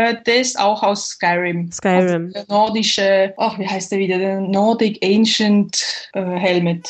Äh, der ist auch aus Skyrim. Skyrim. Also der nordische, ach, wie heißt der wieder? Der Nordic Ancient äh, Helmet.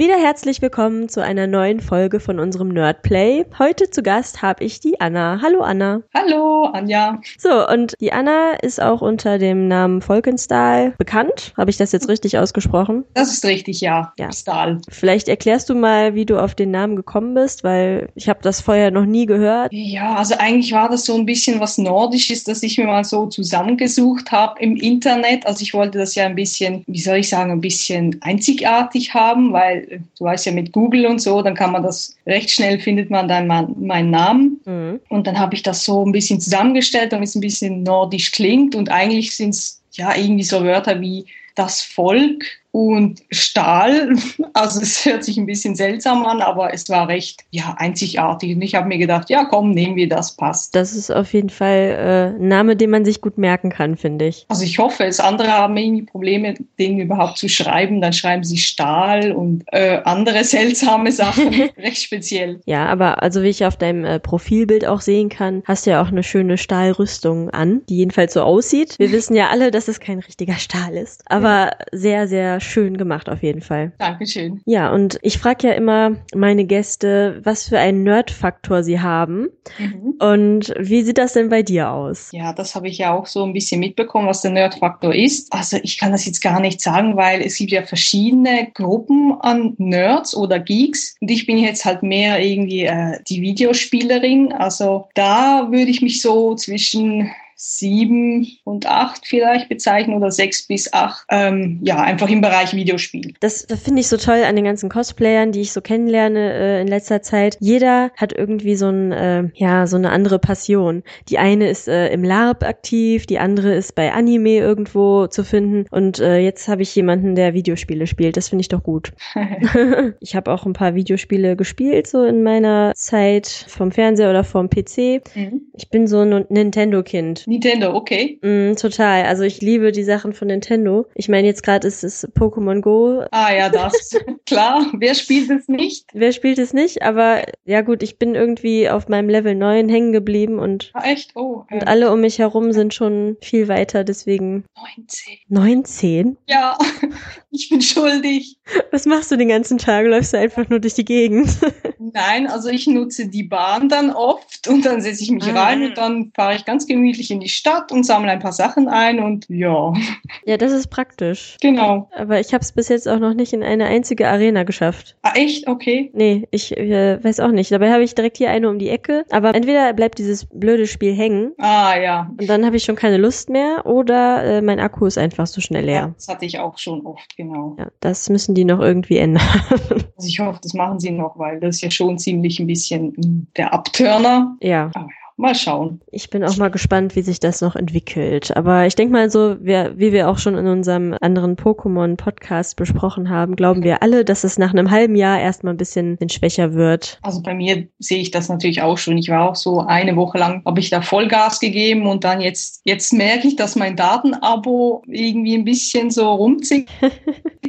Wieder herzlich willkommen zu einer neuen Folge von unserem Nerdplay. Heute zu Gast habe ich die Anna. Hallo Anna. Hallo, Anja. So, und die Anna ist auch unter dem Namen Volkenstahl bekannt. Habe ich das jetzt richtig ausgesprochen? Das ist richtig, ja. Ja. Stahl. Vielleicht erklärst du mal, wie du auf den Namen gekommen bist, weil ich habe das vorher noch nie gehört. Ja, also eigentlich war das so ein bisschen was Nordisches, das ich mir mal so zusammengesucht habe im Internet. Also ich wollte das ja ein bisschen, wie soll ich sagen, ein bisschen einzigartig haben, weil du weißt ja mit Google und so, dann kann man das recht schnell findet man dann mein, meinen Namen. Mhm. Und dann habe ich das so ein bisschen zusammengestellt, damit es ein bisschen nordisch klingt. Und eigentlich sind es ja irgendwie so Wörter wie das Volk und Stahl. Also es hört sich ein bisschen seltsam an, aber es war recht ja einzigartig. Und ich habe mir gedacht, ja komm, nehmen wir das, passt. Das ist auf jeden Fall äh, ein Name, den man sich gut merken kann, finde ich. Also ich hoffe es. Andere haben irgendwie Probleme, den überhaupt zu schreiben. Dann schreiben sie Stahl und äh, andere seltsame Sachen. recht speziell. Ja, aber also wie ich auf deinem äh, Profilbild auch sehen kann, hast du ja auch eine schöne Stahlrüstung an, die jedenfalls so aussieht. Wir wissen ja alle, dass es kein richtiger Stahl ist, aber sehr, sehr schön gemacht auf jeden Fall. Dankeschön. Ja, und ich frage ja immer meine Gäste, was für einen Nerd-Faktor sie haben. Mhm. Und wie sieht das denn bei dir aus? Ja, das habe ich ja auch so ein bisschen mitbekommen, was der Nerdfaktor ist. Also ich kann das jetzt gar nicht sagen, weil es gibt ja verschiedene Gruppen an Nerds oder Geeks. Und ich bin jetzt halt mehr irgendwie äh, die Videospielerin. Also da würde ich mich so zwischen sieben und acht vielleicht bezeichnen oder sechs bis acht. Ähm, ja, einfach im Bereich Videospiel. Das, das finde ich so toll an den ganzen Cosplayern, die ich so kennenlerne äh, in letzter Zeit. Jeder hat irgendwie so ein, äh, ja, so eine andere Passion. Die eine ist äh, im LARP aktiv, die andere ist bei Anime irgendwo zu finden. Und äh, jetzt habe ich jemanden, der Videospiele spielt. Das finde ich doch gut. ich habe auch ein paar Videospiele gespielt, so in meiner Zeit vom Fernseher oder vom PC. Mhm. Ich bin so ein Nintendo-Kind. Nintendo, okay. Mm, total. Also ich liebe die Sachen von Nintendo. Ich meine, jetzt gerade ist es Pokémon Go. Ah ja, das. Klar, wer spielt es nicht? Wer spielt es nicht? Aber ja gut, ich bin irgendwie auf meinem Level 9 hängen geblieben und, Ah, echt? Oh, und äh, alle um mich herum sind schon viel weiter, deswegen 19. 19? Ja, ich bin schuldig. Was machst du den ganzen Tag? Läufst du einfach nur durch die Gegend? Nein, also ich nutze die Bahn dann oft und dann setze ich mich Ah. rein und dann fahre ich ganz gemütlich in die Stadt und sammle ein paar Sachen ein und ja, ja, das ist praktisch. genau. Aber ich habe es bis jetzt auch noch nicht in eine einzige Arena geschafft. Ah, echt? Okay. Nee, ich äh, weiß auch nicht. Dabei habe ich direkt hier eine um die Ecke. Aber entweder bleibt dieses blöde Spiel hängen Ah ja. und dann habe ich schon keine Lust mehr oder äh, mein Akku ist einfach so schnell ja. leer. Das hatte ich auch schon oft, genau. Ja, das müssen die noch irgendwie ändern. Also ich hoffe, das machen sie noch, weil das ist ja schon ziemlich ein bisschen mm, der Abturner. ja, Mal schauen. ich bin auch mal gespannt, wie sich das noch entwickelt. Aber ich denke mal so, wir, wie wir auch schon in unserem anderen Pokémon-Podcast besprochen haben, glauben wir alle, dass es nach einem halben Jahr erstmal ein bisschen, schwächer wird. Also bei mir sehe ich das natürlich auch schon. Ich war auch so eine Woche lang, habe ich da Vollgas gegeben und dann jetzt, jetzt merke ich, dass mein Datenabo irgendwie ein bisschen so rumzickt.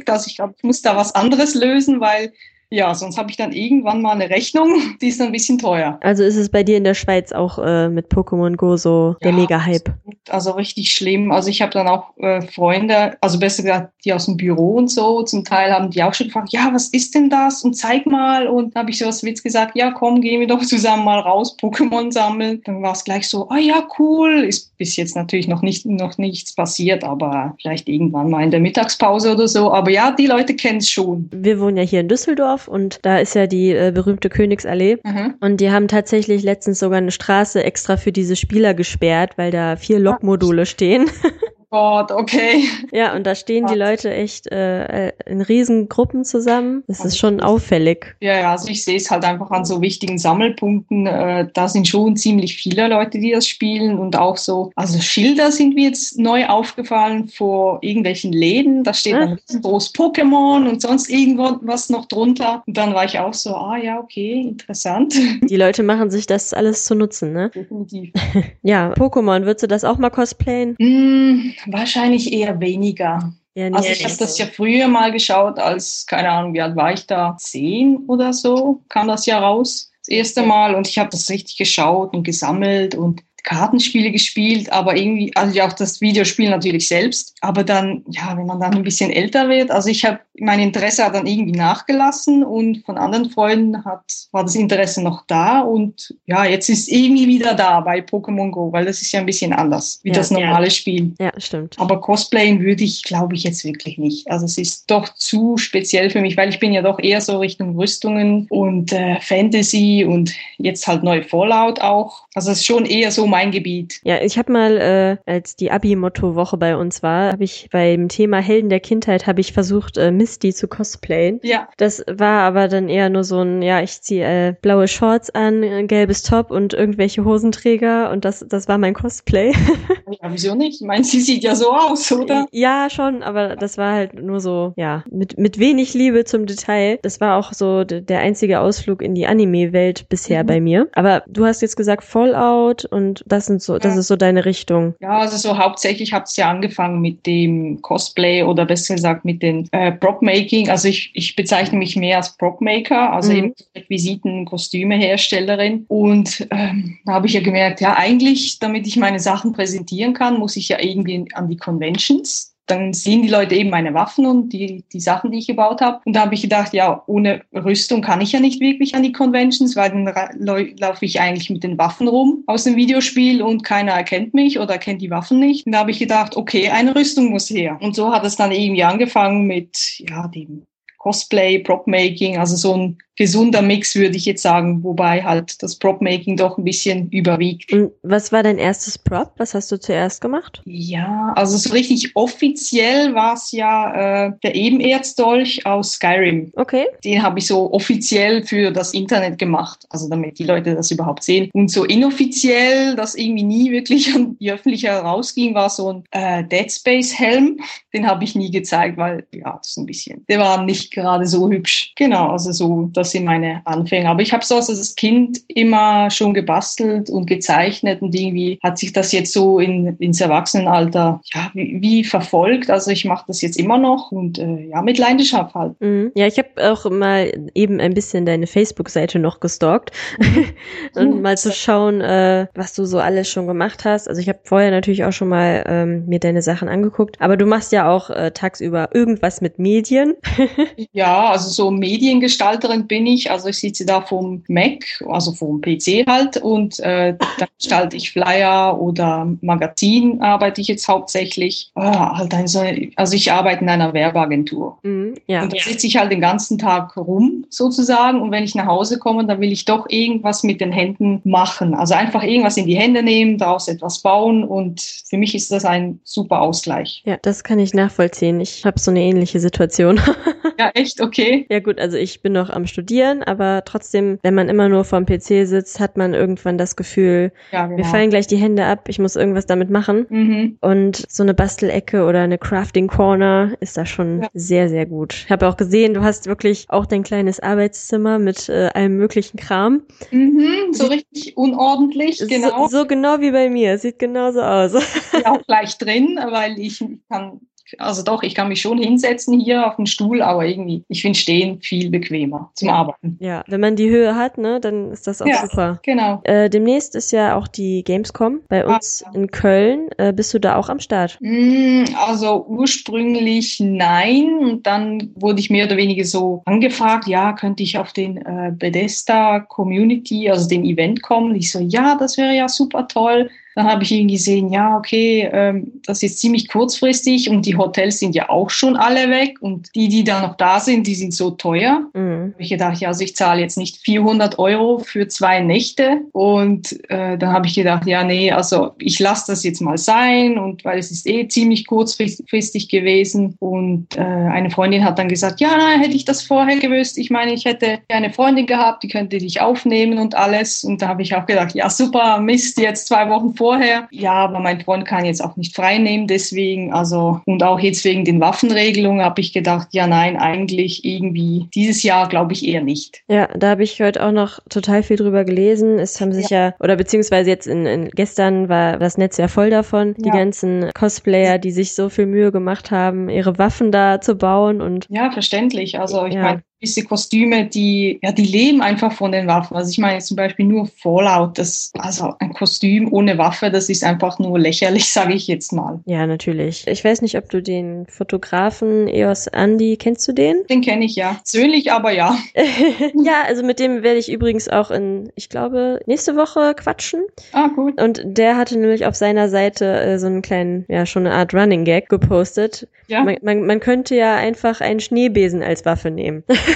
Also ich glaube, ich muss da was anderes lösen, weil ja, sonst habe ich dann irgendwann mal eine Rechnung, die ist dann ein bisschen teuer. Also ist es bei dir in der Schweiz auch äh, mit Pokémon Go so der Ja, Mega-Hype? Also richtig schlimm. Also ich habe dann auch äh, Freunde, also besser gesagt, die aus dem Büro und so, zum Teil haben die auch schon gefragt, ja, was ist denn das? Und zeig mal. Und dann habe ich so was Witz gesagt, ja, komm, gehen wir doch zusammen mal raus, Pokémon sammeln. Dann war es gleich so, ah ja, cool. Ist bis jetzt natürlich noch nicht noch nichts passiert, aber vielleicht irgendwann mal in der Mittagspause oder so. Aber ja, die Leute kennen es schon. Wir wohnen ja hier in Düsseldorf und da ist ja die äh, berühmte Königsallee. Mhm. Und die haben tatsächlich letztens sogar eine Straße extra für diese Spieler gesperrt, weil da vier Lokmodule stehen. Gott, okay. Ja, und da stehen die Leute echt äh, in riesen Gruppen zusammen. Das ist schon auffällig. Ja, ja, also ich sehe es halt einfach an so wichtigen Sammelpunkten. Äh, da sind schon ziemlich viele Leute, die das spielen und auch so, also Schilder sind mir jetzt neu aufgefallen vor irgendwelchen Läden. Da steht Ah. dann riesengroß Pokémon und sonst irgendwas noch drunter. Und dann war ich auch so, ah ja, okay, interessant. Die Leute machen sich das alles zu nutzen, ne? Definitiv. Ja, Pokémon, würdest du das auch mal cosplayen? Hm, wahrscheinlich eher weniger. Ja, also ich habe das ja früher mal geschaut, als, keine Ahnung, wie alt war ich da? Zehn oder so kam das ja raus. Das erste Mal und ich habe das richtig geschaut und gesammelt und Kartenspiele gespielt, aber irgendwie, also ja auch das Videospiel natürlich selbst. Aber dann, ja, wenn man dann ein bisschen älter wird, also ich habe, mein Interesse hat dann irgendwie nachgelassen und von anderen Freunden hat, war das Interesse noch da und ja, jetzt ist irgendwie wieder da bei Pokémon Go, weil das ist ja ein bisschen anders wie ja, das normale ja. Spiel. Ja, stimmt. Aber Cosplayen würde ich, glaube ich, jetzt wirklich nicht. Also es ist doch zu speziell für mich, weil ich bin ja doch eher so Richtung Rüstungen und äh, Fantasy und jetzt halt neu Fallout auch. Also es ist schon eher so mein Gebiet. Ja, ich habe mal, äh, als die Abi-Motto-Woche bei uns war, habe ich beim Thema Helden der Kindheit habe ich versucht, äh, Misty zu cosplayen. Ja. Das war aber dann eher nur so ein, ja, ich ziehe äh, blaue Shorts an, ein gelbes Top und irgendwelche Hosenträger und das, das war mein Cosplay. ja, wieso nicht? Ich meine, sie sieht ja so aus, oder? Ja, schon, aber das war halt nur so, ja, mit, mit wenig Liebe zum Detail. Das war auch so der einzige Ausflug in die Anime-Welt bisher mhm. bei mir. Aber du hast jetzt gesagt Fallout und das sind so, das ist so deine Richtung. Ja, also so hauptsächlich hat es ja angefangen mit dem Cosplay oder besser gesagt mit den äh, Prop-Making. Also ich, ich bezeichne mich mehr als Prop-Maker, also mhm. eben Requisiten, Kostümeherstellerin. Und ähm, da habe ich ja gemerkt, ja, eigentlich, damit ich meine Sachen präsentieren kann, muss ich ja irgendwie an die Conventions dann sehen die Leute eben meine Waffen und die, die Sachen, die ich gebaut habe. Und da habe ich gedacht, ja, ohne Rüstung kann ich ja nicht wirklich an die Conventions, weil dann laufe ich eigentlich mit den Waffen rum aus dem Videospiel und keiner erkennt mich oder kennt die Waffen nicht. Und da habe ich gedacht, okay, eine Rüstung muss her. Und so hat es dann irgendwie angefangen mit, ja, dem Cosplay, Prop-Making, also so ein gesunder Mix, würde ich jetzt sagen, wobei halt das Prop-Making doch ein bisschen überwiegt. Und was war dein erstes Prop? Was hast du zuerst gemacht? Ja, also so richtig offiziell war es ja äh, der Ebenerzdolch aus Skyrim. Okay. Den habe ich so offiziell für das Internet gemacht, also damit die Leute das überhaupt sehen. Und so inoffiziell, das irgendwie nie wirklich an die Öffentlichkeit rausging, war so ein äh, Dead Space Helm. Den habe ich nie gezeigt, weil ja, das ist ein bisschen, der war nicht gerade so hübsch. Genau, also so, das sind meine Anfänge. Aber ich habe so als Kind immer schon gebastelt und gezeichnet und irgendwie hat sich das jetzt so in, ins Erwachsenenalter ja, wie, wie verfolgt. Also ich mache das jetzt immer noch und äh, ja, mit Leidenschaft halt. Mhm. Ja, ich habe auch mal eben ein bisschen deine Facebook-Seite noch gestalkt mhm. und mal zu schauen, äh, was du so alles schon gemacht hast. Also ich habe vorher natürlich auch schon mal ähm, mir deine Sachen angeguckt, aber du machst ja auch äh, tagsüber irgendwas mit Medien. ja, also so Mediengestalterin bin ich. Also ich sitze da vom Mac, also vom PC halt und äh, da gestalte ich Flyer oder Magazin arbeite ich jetzt hauptsächlich. Ah, halt ein so, also ich arbeite in einer Werbeagentur. Mhm, ja. Und da sitze ich halt den ganzen Tag rum sozusagen und wenn ich nach Hause komme, dann will ich doch irgendwas mit den Händen machen. Also einfach irgendwas in die Hände nehmen, daraus etwas bauen und für mich ist das ein super Ausgleich. Ja, das kann ich nachvollziehen. Ich habe so eine ähnliche Situation. ja, echt, okay. Ja gut, also ich bin noch am Studieren aber trotzdem, wenn man immer nur vorm PC sitzt, hat man irgendwann das Gefühl, ja, genau. mir fallen gleich die Hände ab, ich muss irgendwas damit machen. Mhm. Und so eine Bastelecke oder eine Crafting Corner ist da schon ja. sehr, sehr gut. Ich habe auch gesehen, du hast wirklich auch dein kleines Arbeitszimmer mit äh, allem möglichen Kram. Mhm, so richtig unordentlich, genau. So, so genau wie bei mir, sieht genauso aus. Ja, auch gleich drin, weil ich kann also doch, ich kann mich schon hinsetzen hier auf den Stuhl, aber irgendwie, ich finde Stehen viel bequemer zum. Arbeiten. Ja, wenn man die Höhe hat, ne, dann ist das auch ja, super. Genau. Äh, demnächst ist ja auch die Gamescom bei ah, uns ah, in Köln. Äh, bist du da auch am Start? Mm, also ursprünglich nein. Und dann wurde ich mehr oder weniger so angefragt, ja, könnte ich auf den äh, Bethesda Community, also den Event kommen? Ich so, ja, das wäre ja super toll. Dann habe ich irgendwie gesehen, ja, okay, ähm, das ist ziemlich kurzfristig und die Hotels sind ja auch schon alle weg und die, die da noch da sind, die sind so teuer. Mhm. Ich gedacht, ja, also ich zahle jetzt nicht 400 Euro für zwei Nächte und äh, dann habe ich gedacht, ja, nee, also ich lasse das jetzt mal sein und weil es ist eh ziemlich kurzfristig gewesen und äh, eine Freundin hat dann gesagt, ja, nein, hätte ich das vorher gewusst. Ich meine, ich hätte eine Freundin gehabt, die könnte dich aufnehmen und alles und da habe ich auch gedacht, ja, super, Mist, jetzt zwei Wochen vor vorher. Ja, aber mein Freund kann jetzt auch nicht frei nehmen, deswegen, also, und auch jetzt wegen den Waffenregelungen habe ich gedacht, ja, nein, eigentlich irgendwie dieses Jahr glaube ich eher nicht. Ja, da habe ich heute auch noch total viel drüber gelesen. Es haben sich ja, ja oder beziehungsweise jetzt in, in, gestern war das Netz ja voll davon, ja. die ganzen Cosplayer, die sich so viel Mühe gemacht haben, ihre Waffen da zu bauen und. Ja, verständlich. Also ich ja. meine, diese Kostüme, die, ja, die leben einfach von den Waffen. Also ich meine zum Beispiel nur Fallout, das, also ein Kostüm ohne Waffe, das ist einfach nur lächerlich, sage ich jetzt mal. Ja, natürlich. Ich weiß nicht, ob du den Fotografen Eos Andy, kennst du den? Den kenne ich ja. Persönlich aber ja. ja, also mit dem werde ich übrigens auch in, ich glaube, nächste Woche quatschen. Ah, gut. Und der hatte nämlich auf seiner Seite äh, so einen kleinen, ja, schon eine Art Running Gag gepostet. Ja. Man, man, man könnte ja einfach einen Schneebesen als Waffe nehmen.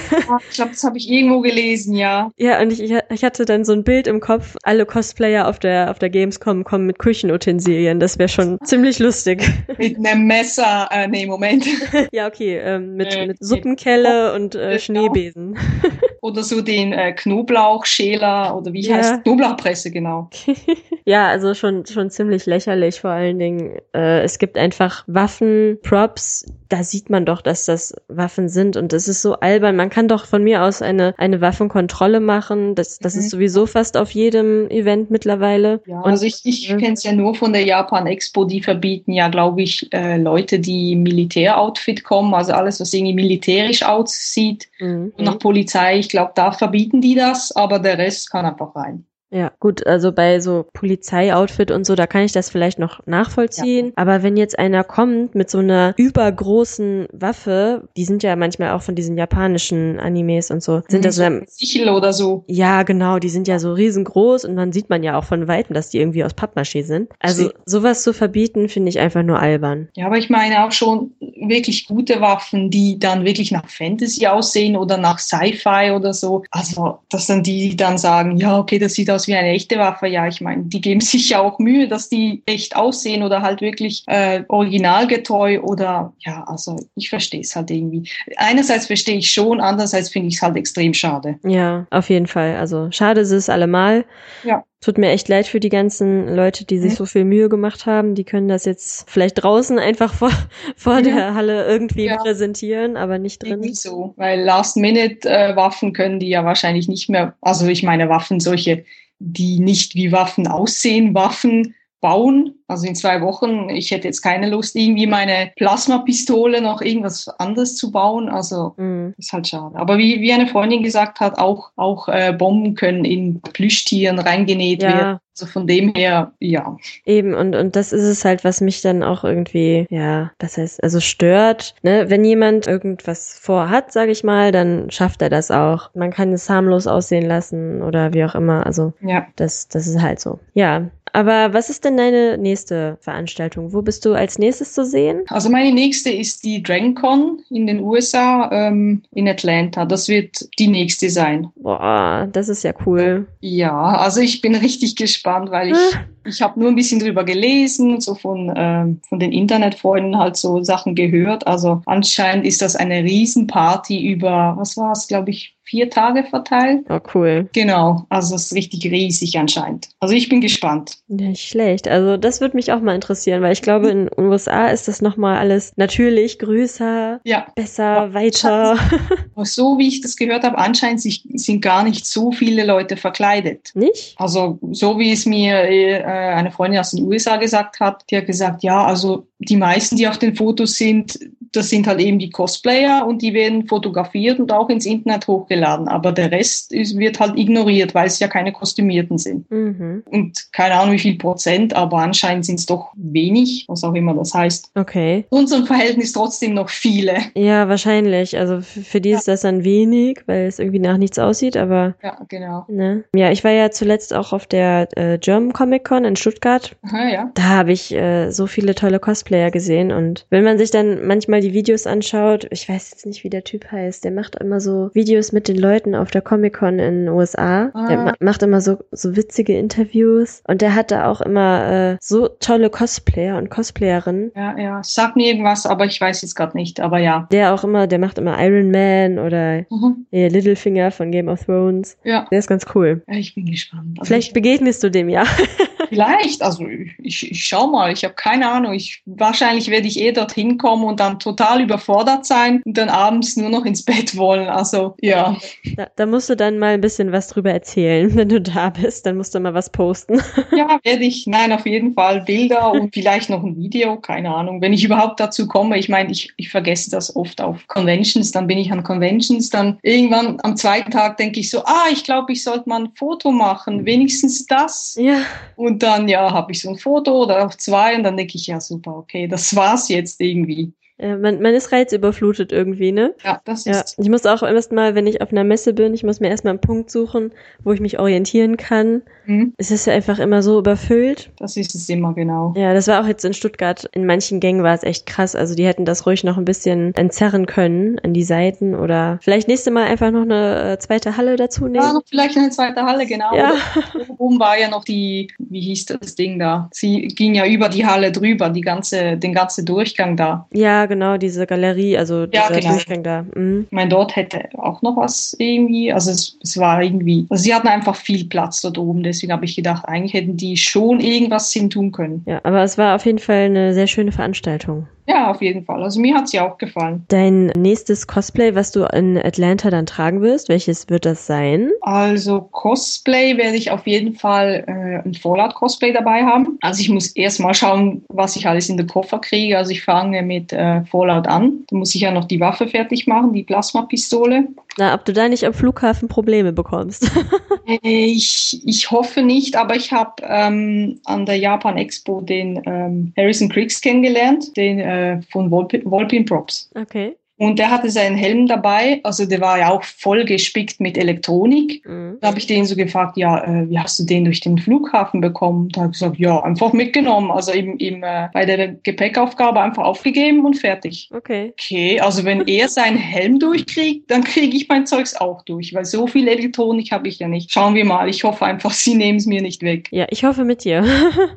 ich glaube, das habe ich irgendwo gelesen, ja. Ja, und ich, ich hatte dann so ein Bild im Kopf, alle Cosplayer auf der, auf der Gamescom kommen mit Küchenutensilien. Das wäre schon ziemlich lustig. Mit einem Messer, äh, nee, Moment. ja, okay, ähm, mit, äh, mit Suppenkelle und äh, Schneebesen. oder so den äh, Knoblauchschäler oder wie ja. heißt Knoblauchpresse, genau. ja, also schon, schon ziemlich lächerlich vor allen Dingen. Äh, es gibt einfach Waffen, Props, da sieht man doch, dass das Waffen sind und es ist so albern. Man kann doch von mir aus eine, eine Waffenkontrolle machen. Das, das mhm. ist sowieso fast auf jedem Event mittlerweile. Ja, und, also ich, ich kenne es ja nur von der Japan Expo, die verbieten ja, glaube ich, äh, Leute, die Militäroutfit kommen, also alles, was irgendwie militärisch aussieht mhm. und nach Polizei. Ich glaube, da verbieten die das, aber der Rest kann einfach rein. Ja, gut, also bei so Polizeioutfit und so, da kann ich das vielleicht noch nachvollziehen. Ja. Aber wenn jetzt einer kommt mit so einer übergroßen Waffe, die sind ja manchmal auch von diesen japanischen Animes und so, sind mhm, das so Sichel oder so. Ja, genau, die sind ja so riesengroß und dann sieht man ja auch von Weitem, dass die irgendwie aus Pappmaché sind. Also sowas zu verbieten, finde ich einfach nur albern. Ja, aber ich meine auch schon wirklich gute Waffen, die dann wirklich nach Fantasy aussehen oder nach Sci-Fi oder so. Also, dass dann die dann sagen, ja, okay, das sieht aus aus wie eine echte Waffe. Ja, ich meine, die geben sich ja auch Mühe, dass die echt aussehen oder halt wirklich äh, originalgetreu oder ja, also ich verstehe es halt irgendwie. Einerseits verstehe ich schon, andererseits finde ich es halt extrem schade. Ja, auf jeden Fall. Also schade ist es allemal. Ja. Tut mir echt leid für die ganzen Leute, die sich so viel Mühe gemacht haben. Die können das jetzt vielleicht draußen einfach vor, vor ja. der Halle irgendwie ja. präsentieren, aber nicht drin. Irgendwie so, weil Last-Minute-Waffen können die ja wahrscheinlich nicht mehr, also ich meine Waffen, solche die nicht wie Waffen aussehen, Waffen bauen. Also in zwei Wochen, ich hätte jetzt keine Lust, irgendwie meine Plasmapistole noch irgendwas anderes zu bauen. Also mhm. ist halt schade. Aber wie, wie eine Freundin gesagt hat, auch, auch äh, Bomben können in Plüschtieren reingenäht ja. werden. Also von dem her, ja. Eben, und, und das ist es halt, was mich dann auch irgendwie, ja, das heißt, also stört. Ne? Wenn jemand irgendwas vorhat, sage ich mal, dann schafft er das auch. Man kann es harmlos aussehen lassen oder wie auch immer. Also ja. das, das ist halt so. Ja, aber was ist denn deine nächste Veranstaltung? Wo bist du als nächstes zu sehen? Also meine nächste ist die DragonCon in den USA ähm, in Atlanta. Das wird die nächste sein. Boah, das ist ja cool. Ja, also ich bin richtig gespannt, weil ich ah. ich habe nur ein bisschen drüber gelesen, so von ähm, von den Internetfreunden halt so Sachen gehört. Also anscheinend ist das eine Riesenparty über was war es, glaube ich, vier Tage verteilt. Oh, cool. Genau, also es ist richtig riesig anscheinend. Also ich bin gespannt. Nicht schlecht. Also das würde mich auch mal interessieren, weil ich glaube, in den USA ist das nochmal alles natürlich größer, ja. besser, weiter. so wie ich das gehört habe, anscheinend sind gar nicht so viele Leute verkleidet. Nicht? Also so wie es mir äh, eine Freundin aus den USA gesagt hat, die hat gesagt, ja, also die meisten, die auf den Fotos sind, das sind halt eben die Cosplayer und die werden fotografiert und auch ins Internet hochgeladen. Aber der Rest ist, wird halt ignoriert, weil es ja keine Kostümierten sind. Mhm. Und keine Ahnung wie viel Prozent, aber anscheinend sind es doch wenig, was auch immer das heißt. Okay. In unserem Verhältnis trotzdem noch viele. Ja, wahrscheinlich. Also für die ja. ist das dann wenig, weil es irgendwie nach nichts aussieht, aber. Ja, genau. Ne? Ja, ich war ja zuletzt auch auf der äh, German Comic Con in Stuttgart. Aha, ja. Da habe ich äh, so viele tolle Cosplayer gesehen und wenn man sich dann manchmal die Videos anschaut, ich weiß jetzt nicht, wie der Typ heißt, der macht immer so Videos mit den Leuten auf der Comic-Con in den USA. Ah. Der ma macht immer so, so witzige Interviews und der hat da auch immer äh, so tolle Cosplayer und Cosplayerinnen. Ja, ja, sag mir irgendwas, aber ich weiß jetzt gerade nicht, aber ja. Der auch immer, der macht immer Iron Man oder mhm. Littlefinger von Game of Thrones. Ja. Der ist ganz cool. Ja, ich bin gespannt. Also Vielleicht begegnest du dem ja. Vielleicht, also ich, ich schau mal, ich habe keine Ahnung. Ich, wahrscheinlich werde ich eh dorthin kommen und dann total überfordert sein und dann abends nur noch ins Bett wollen. Also ja. Da, da musst du dann mal ein bisschen was drüber erzählen, wenn du da bist. Dann musst du mal was posten. Ja, werde ich. Nein, auf jeden Fall Bilder und vielleicht noch ein Video, keine Ahnung. Wenn ich überhaupt dazu komme, ich meine, ich, ich vergesse das oft auf Conventions, dann bin ich an Conventions, dann irgendwann am zweiten Tag denke ich so, ah, ich glaube, ich sollte mal ein Foto machen, wenigstens das. Ja. Und dann, ja, habe ich so ein Foto oder auch zwei und dann denke ich, ja, super, okay, das war's jetzt irgendwie. Ja, man, man ist reizüberflutet irgendwie, ne? Ja, das Ja, ist. ich muss auch erstmal, wenn ich auf einer Messe bin, ich muss mir erstmal einen Punkt suchen, wo ich mich orientieren kann. Hm, Es ist ja einfach immer so überfüllt. das ist es immer genau. Ja, das war auch jetzt in Stuttgart. In manchen Gängen war es echt krass. Also die hätten das ruhig noch ein bisschen entzerren können an die Seiten oder vielleicht nächste Mal einfach noch eine äh, zweite Halle dazu Ja, nehmen. noch vielleicht eine zweite Halle, genau. Ja. Oben war ja noch die, wie hieß das Ding da? Sie ging ja über die Halle drüber, die ganze, den ganzen Durchgang da. Ja, genau, diese Galerie, also Ja, dieser genau. Durchgang da. Mhm. Ich meine, dort hätte auch noch was irgendwie. Also es, es war irgendwie, also sie hatten einfach viel Platz dort oben. Deswegen habe ich gedacht, eigentlich hätten die schon irgendwas hin tun können. Ja, aber es war auf jeden Fall eine sehr schöne Veranstaltung. Ja, auf jeden Fall. Also mir hat sie auch gefallen. Dein nächstes Cosplay, was du in Atlanta dann tragen wirst, welches wird das sein? Also Cosplay werde ich auf jeden Fall äh, ein Fallout-Cosplay dabei haben. Also ich muss erst mal schauen, was ich alles in den Koffer kriege. Also ich fange mit äh, Fallout an. Da muss ich ja noch die Waffe fertig machen, die Plasmapistole. Na, ob du da nicht am Flughafen Probleme bekommst. Äh, Ich, ich hoffe nicht, aber ich habe ähm, an der Japan Expo den ähm, Harrison Criggs kennengelernt, den äh, von Volpin, Volpin Props. Okay. Und der hatte seinen Helm dabei, also der war ja auch voll gespickt mit Elektronik. Mhm. Da habe ich den so gefragt, ja, äh, wie hast du den durch den Flughafen bekommen? Da habe ich gesagt, ja, einfach mitgenommen, also eben, eben äh, bei der Gepäckaufgabe einfach aufgegeben und fertig. Okay. Okay, also wenn er seinen Helm durchkriegt, dann kriege ich mein Zeugs auch durch, weil so viel Elektronik habe ich ja nicht. Schauen wir mal, ich hoffe einfach, sie nehmen es mir nicht weg. Ja, ich hoffe mit dir.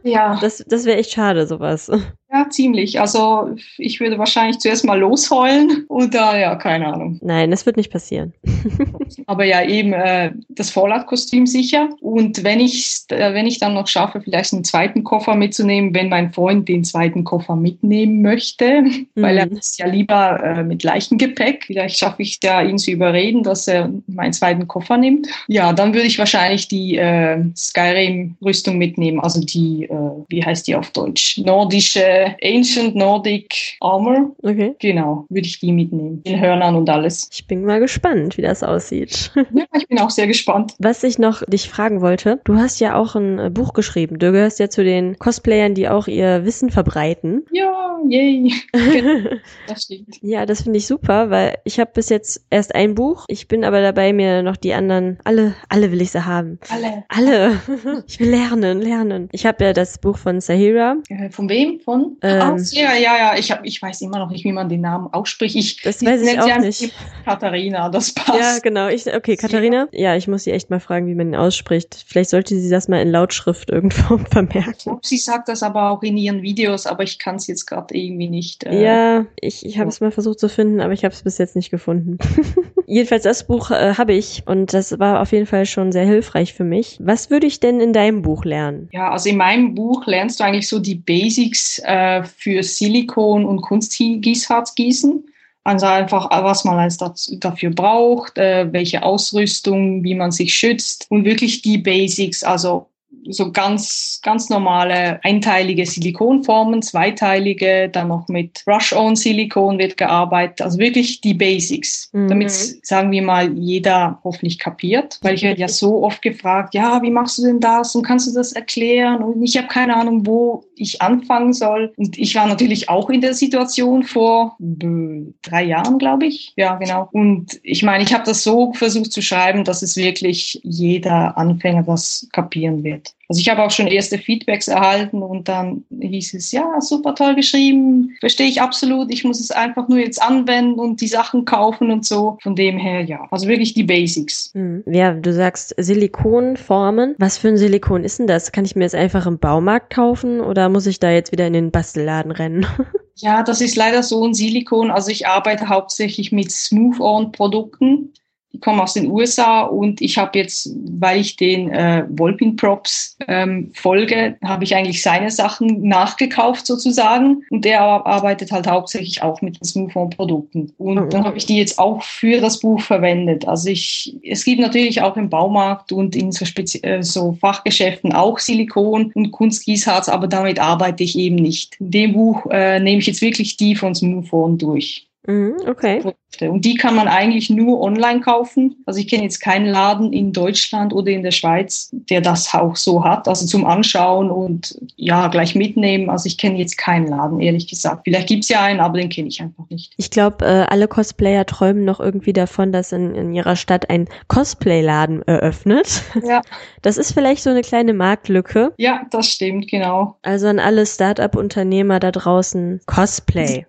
Ja, Das, das wäre echt schade, sowas. Ja, ziemlich. Also ich würde wahrscheinlich zuerst mal losheulen und da, ja, keine Ahnung. Nein, das wird nicht passieren. Aber ja, eben äh, das Fallout-Kostüm sicher. Und wenn ich äh, wenn ich dann noch schaffe, vielleicht einen zweiten Koffer mitzunehmen, wenn mein Freund den zweiten Koffer mitnehmen möchte, weil er Mhm. ist ja lieber äh, mit leichtem Gepäck. Vielleicht schaffe ich ja, ihn zu überreden, dass er meinen zweiten Koffer nimmt. Ja, dann würde ich wahrscheinlich die äh, Skyrim-Rüstung mitnehmen. Also die, äh, wie heißt die auf Deutsch? Nordische, Ancient Nordic Armor. Okay. Genau, würde ich die mitnehmen. Den Hörnern und alles. Ich bin mal gespannt, wie das aussieht. Ja, ich bin auch sehr gespannt. Was ich noch dich fragen wollte, du hast ja auch ein äh, Buch geschrieben. Du gehörst ja zu den Cosplayern, die auch ihr Wissen verbreiten. Ja, yay. Das stimmt. Ja, das finde ich super, weil ich habe bis jetzt erst ein Buch. Ich bin aber dabei, mir noch die anderen, alle, alle will ich sie haben. Alle. Alle. Ich will lernen, lernen. Ich habe ja das Buch von Sahira. Äh, Von wem? Von? Ähm. ah, ja, ja, ja. Ich, hab, ich weiß immer noch nicht, wie man den Namen ausspricht. Ich, Das weiß ich auch nicht. Katharina, das passt. Ja, genau. Ich, okay, Katharina. Ja, ich muss sie echt mal fragen, wie man ihn ausspricht. Vielleicht sollte sie das mal in Lautschrift irgendwo Ich vermerken. glaube, sie sagt das aber auch in ihren Videos, aber ich kann es jetzt gerade irgendwie nicht. Äh, Ja, ich, ich habe es mal versucht zu finden, aber ich habe es bis jetzt nicht gefunden. Jedenfalls das Buch äh, habe ich und das war auf jeden Fall schon sehr hilfreich für mich. Was würde ich denn in deinem Buch lernen? Ja, also in meinem Buch lernst du eigentlich so die Basics äh, für Silikon und Kunstgießharz gießen. Also einfach, was man dazu, dafür braucht, äh, welche Ausrüstung, wie man sich schützt und wirklich die Basics, also so ganz, ganz normale einteilige Silikonformen, zweiteilige, dann noch mit Brush-On-Silikon wird gearbeitet, also wirklich die Basics, Mhm. damit, sagen wir mal, jeder hoffentlich kapiert, weil ich werde ja so oft gefragt, ja, wie machst du denn das? Und kannst du das erklären? Und ich habe keine Ahnung, wo ich anfangen soll. Und ich war natürlich auch in der Situation vor äh, drei Jahren, glaube ich, ja, genau. Und ich meine, ich habe das so versucht zu schreiben, dass es wirklich jeder Anfänger das kapieren wird. Also ich habe auch schon erste Feedbacks erhalten und dann hieß es, ja, super toll geschrieben, verstehe ich absolut, ich muss es einfach nur jetzt anwenden und die Sachen kaufen und so. Von dem her, ja, also wirklich die Basics. Hm. Ja, du sagst Silikonformen. Was für ein Silikon ist denn das? Kann ich mir jetzt einfach im Baumarkt kaufen oder muss ich da jetzt wieder in den Bastelladen rennen? Ja, das ist leider so ein Silikon. Also ich arbeite hauptsächlich mit Smooth-On-Produkten. Die kommen aus den USA und ich habe jetzt, weil ich den äh, Volpin Props ähm, folge, habe ich eigentlich seine Sachen nachgekauft sozusagen und der arbeitet halt hauptsächlich auch mit den Smooth Produkten und oh. dann habe ich die jetzt auch für das Buch verwendet. Also ich, es gibt natürlich auch im Baumarkt und in so, Spezi äh, so Fachgeschäften auch Silikon und Kunstgießharz, aber damit arbeite ich eben nicht. In dem Buch äh, nehme ich jetzt wirklich die von Smooth durch. Mhm, okay. Und die kann man eigentlich nur online kaufen. Also ich kenne jetzt keinen Laden in Deutschland oder in der Schweiz, der das auch so hat. Also zum Anschauen und ja, gleich mitnehmen. Also ich kenne jetzt keinen Laden, ehrlich gesagt. Vielleicht gibt's ja einen, aber den kenne ich einfach nicht. Ich glaube, äh, alle Cosplayer träumen noch irgendwie davon, dass in, in ihrer Stadt ein Cosplay-Laden eröffnet. Ja. Das ist vielleicht so eine kleine Marktlücke. Ja, das stimmt, genau. Also an alle Start-up-Unternehmer da draußen, Cosplay.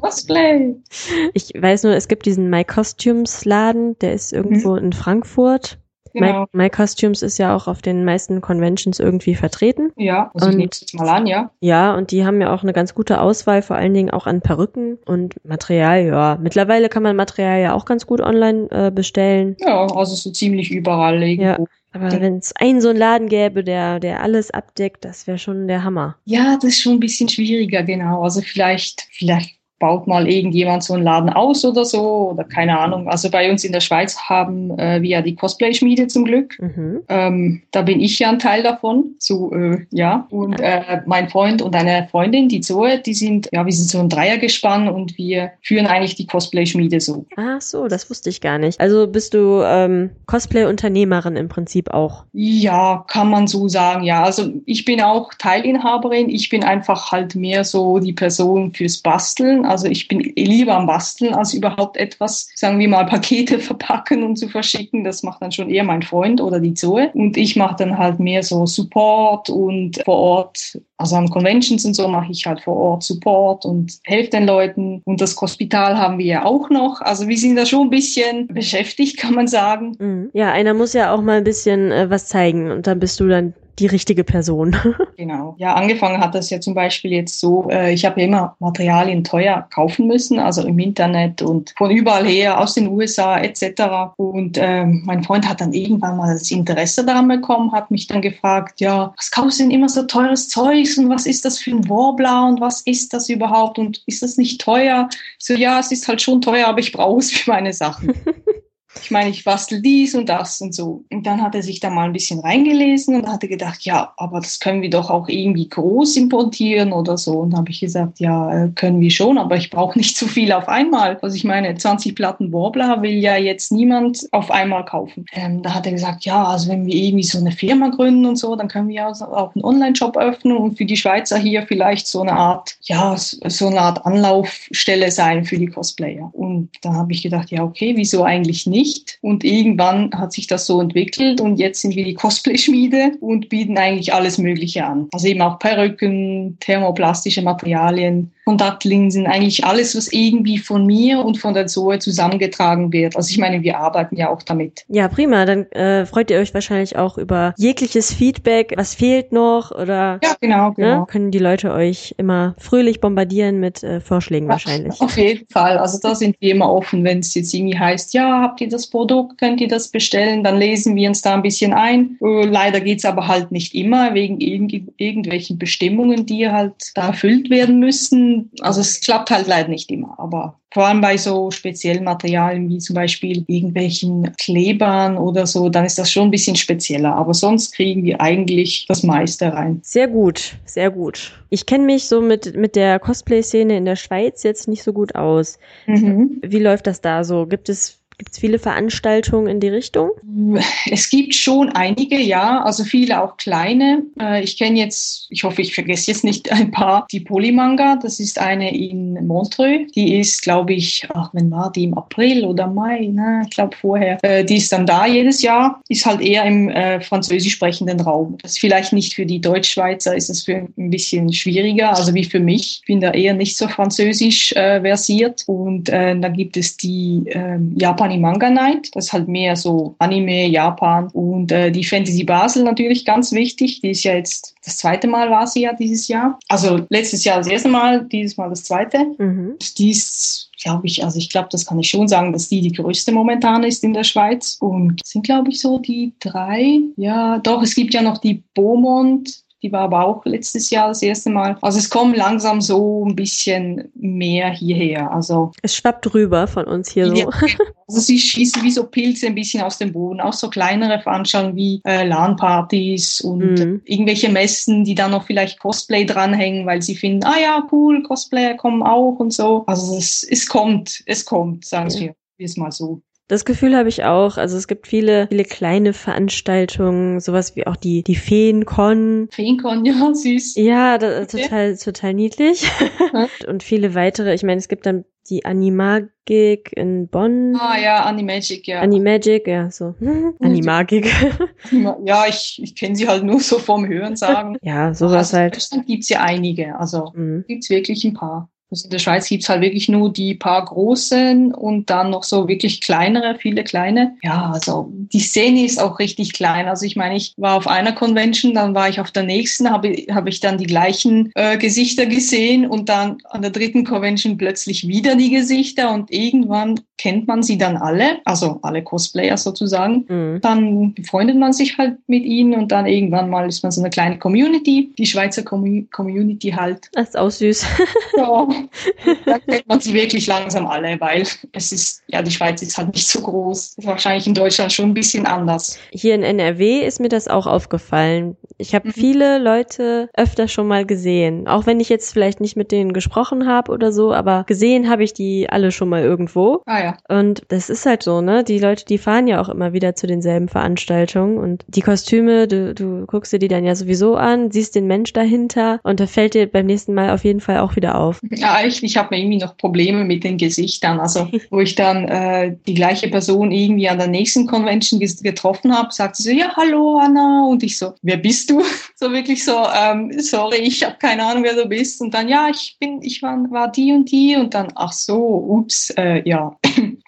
Cosplay. Ich weiß nur, es gibt diesen My Costumes Laden, der ist irgendwo mhm. in Frankfurt. Genau. My, My, Costumes ist ja auch auf den meisten Conventions irgendwie vertreten. Ja, also und, ich nehme jetzt mal an, ja. Ja, und die haben ja auch eine ganz gute Auswahl, vor allen Dingen auch an Perücken und Material, ja. Mittlerweile kann man Material ja auch ganz gut online äh, bestellen. Ja, also so ziemlich überall irgendwo. Ja. Aber wenn es einen so einen Laden gäbe, der, der alles abdeckt, das wäre schon der Hammer. Ja, das ist schon ein bisschen schwieriger, genau. Also vielleicht, vielleicht baut mal irgendjemand so einen Laden aus oder so oder keine Ahnung. Also bei uns in der Schweiz haben äh, wir ja die Cosplay-Schmiede zum Glück. Mhm. Ähm, da bin ich ja ein Teil davon. So, äh, ja. Und äh, mein Freund und eine Freundin, die Zoe, die sind, ja, wir sind so ein Dreiergespann und wir führen eigentlich die Cosplay-Schmiede so. Ach so, das wusste ich gar nicht. Also bist du ähm, Cosplay-Unternehmerin im Prinzip auch? Ja, kann man so sagen, ja. Also ich bin auch Teilinhaberin. Ich bin einfach halt mehr so die Person fürs Basteln. Also ich bin lieber am Basteln als überhaupt etwas, sagen wir mal, Pakete verpacken und zu verschicken. Das macht dann schon eher mein Freund oder die Zoe. Und ich mache dann halt mehr so Support und vor Ort, also an Conventions und so mache ich halt vor Ort Support und helfe den Leuten. Und das Hospital haben wir ja auch noch. Also wir sind da schon ein bisschen beschäftigt, kann man sagen. Mhm. Ja, einer muss ja auch mal ein bisschen äh, was zeigen und dann bist du dann die richtige Person. genau. Ja, angefangen hat das ja zum Beispiel jetzt so, äh, ich habe ja immer Materialien teuer kaufen müssen, also im Internet und von überall her, aus den USA etc. Und ähm, mein Freund hat dann irgendwann mal das Interesse daran bekommen, hat mich dann gefragt, ja, was kaufst du denn immer so teures Zeugs und was ist das für ein Warbler und was ist das überhaupt und ist das nicht teuer? Ich so, ja, es ist halt schon teuer, aber ich brauche es für meine Sachen. ich meine, ich bastel dies und das und so. Und dann hat er sich da mal ein bisschen reingelesen und hatte gedacht, ja, aber das können wir doch auch irgendwie groß importieren oder so. Und habe ich gesagt, ja, äh, können wir schon, aber ich brauche nicht zu viel auf einmal. Also ich meine, 20 Platten Warbler will ja jetzt niemand auf einmal kaufen. Ähm, da hat er gesagt, ja, also wenn wir irgendwie so eine Firma gründen und so, dann können wir also auch einen Online-Shop öffnen und für die Schweizer hier vielleicht so eine Art, ja, so eine Art Anlaufstelle sein für die Cosplayer. Und da habe ich gedacht, ja, okay, wieso eigentlich nicht? Nicht. Und irgendwann hat sich das so entwickelt und jetzt sind wir die Cosplay-Schmiede und bieten eigentlich alles Mögliche an. Also eben auch Perücken, thermoplastische Materialien, Kontaktlinsen, eigentlich alles, was irgendwie von mir und von der Zoe zusammengetragen wird. Also ich meine, wir arbeiten ja auch damit. Ja, prima. Dann äh, freut ihr euch wahrscheinlich auch über jegliches Feedback. Was fehlt noch? Oder ja, genau, ne? genau. Ne? können die Leute euch immer fröhlich bombardieren mit äh, Vorschlägen ja, wahrscheinlich. Auf jeden Fall. Also da sind wir immer offen, wenn es jetzt irgendwie heißt, ja, habt ihr das Produkt, könnt ihr das bestellen? Dann lesen wir uns da ein bisschen ein. Äh, leider geht's aber halt nicht immer wegen irgend irgendwelchen Bestimmungen, die halt da erfüllt werden müssen also es klappt halt leider nicht immer, aber vor allem bei so speziellen Materialien wie zum Beispiel irgendwelchen Klebern oder so, dann ist das schon ein bisschen spezieller. Aber sonst kriegen wir eigentlich das meiste rein. Sehr gut, sehr gut. Ich kenne mich so mit, mit der Cosplay-Szene in der Schweiz jetzt nicht so gut aus. Mhm. Wie läuft das da so? Gibt es Gibt es viele Veranstaltungen in die Richtung? Es gibt schon einige, ja, also viele auch kleine. Äh, ich kenne jetzt, ich hoffe, ich vergesse jetzt nicht ein paar, die Polymanga, das ist eine in Montreux. Die ist, glaube ich, ach, wenn war die im April oder Mai, ne? ich glaube vorher. Äh, die ist dann da jedes Jahr, ist halt eher im äh, französisch sprechenden Raum. Das ist vielleicht nicht für die Deutschschweizer, ist es ein bisschen schwieriger, also wie für mich. Ich bin da eher nicht so französisch äh, versiert. Und äh, da gibt es die äh, Japan Japan Manga Night. Das ist halt mehr so Anime, Japan und äh, die Fantasy Basel natürlich ganz wichtig. Die ist ja jetzt das zweite Mal war sie ja dieses Jahr. Also letztes Jahr das erste Mal, dieses Mal das zweite. Mhm. Die ist glaube ich, also ich glaube, das kann ich schon sagen, dass die die größte momentan ist in der Schweiz. Und sind, glaube ich, so die drei. Ja, doch, es gibt ja noch die Beaumont, die war aber auch letztes Jahr das erste Mal. Also es kommen langsam so ein bisschen mehr hierher. Also es schwappt rüber von uns hier so. also sie schießen wie so Pilze ein bisschen aus dem Boden. Auch so kleinere Veranstaltungen wie äh, LAN-Partys und mhm. irgendwelche Messen, die dann noch vielleicht Cosplay dranhängen, weil sie finden, ah ja, cool, Cosplayer kommen auch und so. Also es, es kommt, es kommt, sagen ja. wir es mal so. Das Gefühl habe ich auch. Also es gibt viele, viele kleine Veranstaltungen, sowas wie auch die, die Feencon. Feencon, ja, süß. Ja, das, okay. total, total niedlich. Und viele weitere. Ich meine, es gibt dann die Animagik in Bonn. Ah ja, Animagic, ja. Animagic, ja, so. Animagik. ja, ich, ich kenne sie halt nur so vom Hören sagen. ja, sowas also, halt. In Deutschland gibt's ja einige, also mhm. gibt's wirklich ein paar. Also in der Schweiz gibt's halt wirklich nur die paar großen und dann noch so wirklich kleinere, viele kleine. Ja, also die Szene ist auch richtig klein. Also ich meine, ich war auf einer Convention, dann war ich auf der nächsten, habe hab ich dann die gleichen äh, Gesichter gesehen und dann an der dritten Convention plötzlich wieder die Gesichter und irgendwann kennt man sie dann alle, also alle Cosplayer sozusagen. Mhm. Dann befreundet man sich halt mit ihnen und dann irgendwann mal ist man so eine kleine Community, die Schweizer Community halt. Das ist auch süß. ja, da kennt man sie wirklich langsam alle, weil es ist, ja, die Schweiz ist halt nicht so groß. Ist wahrscheinlich in Deutschland schon ein bisschen anders. Hier in NRW ist mir das auch aufgefallen. Ich habe mhm. viele Leute öfter schon mal gesehen. Auch wenn ich jetzt vielleicht nicht mit denen gesprochen habe oder so, aber gesehen habe ich die alle schon mal irgendwo. Ah ja. Und das ist halt so, ne? Die Leute, die fahren ja auch immer wieder zu denselben Veranstaltungen und die Kostüme, du, du guckst dir die dann ja sowieso an, siehst den Mensch dahinter und da fällt dir beim nächsten Mal auf jeden Fall auch wieder auf. Ja, ich, ich habe irgendwie noch Probleme mit den Gesichtern. Also, wo ich dann äh, die gleiche Person irgendwie an der nächsten Convention getroffen habe, sagte sie, ja, hallo Anna. Und ich so, wer bist du? So wirklich so, ähm, sorry, ich habe keine Ahnung, wer du bist. Und dann, ja, ich bin, ich war, war die und die. Und dann, ach so, ups, äh, ja.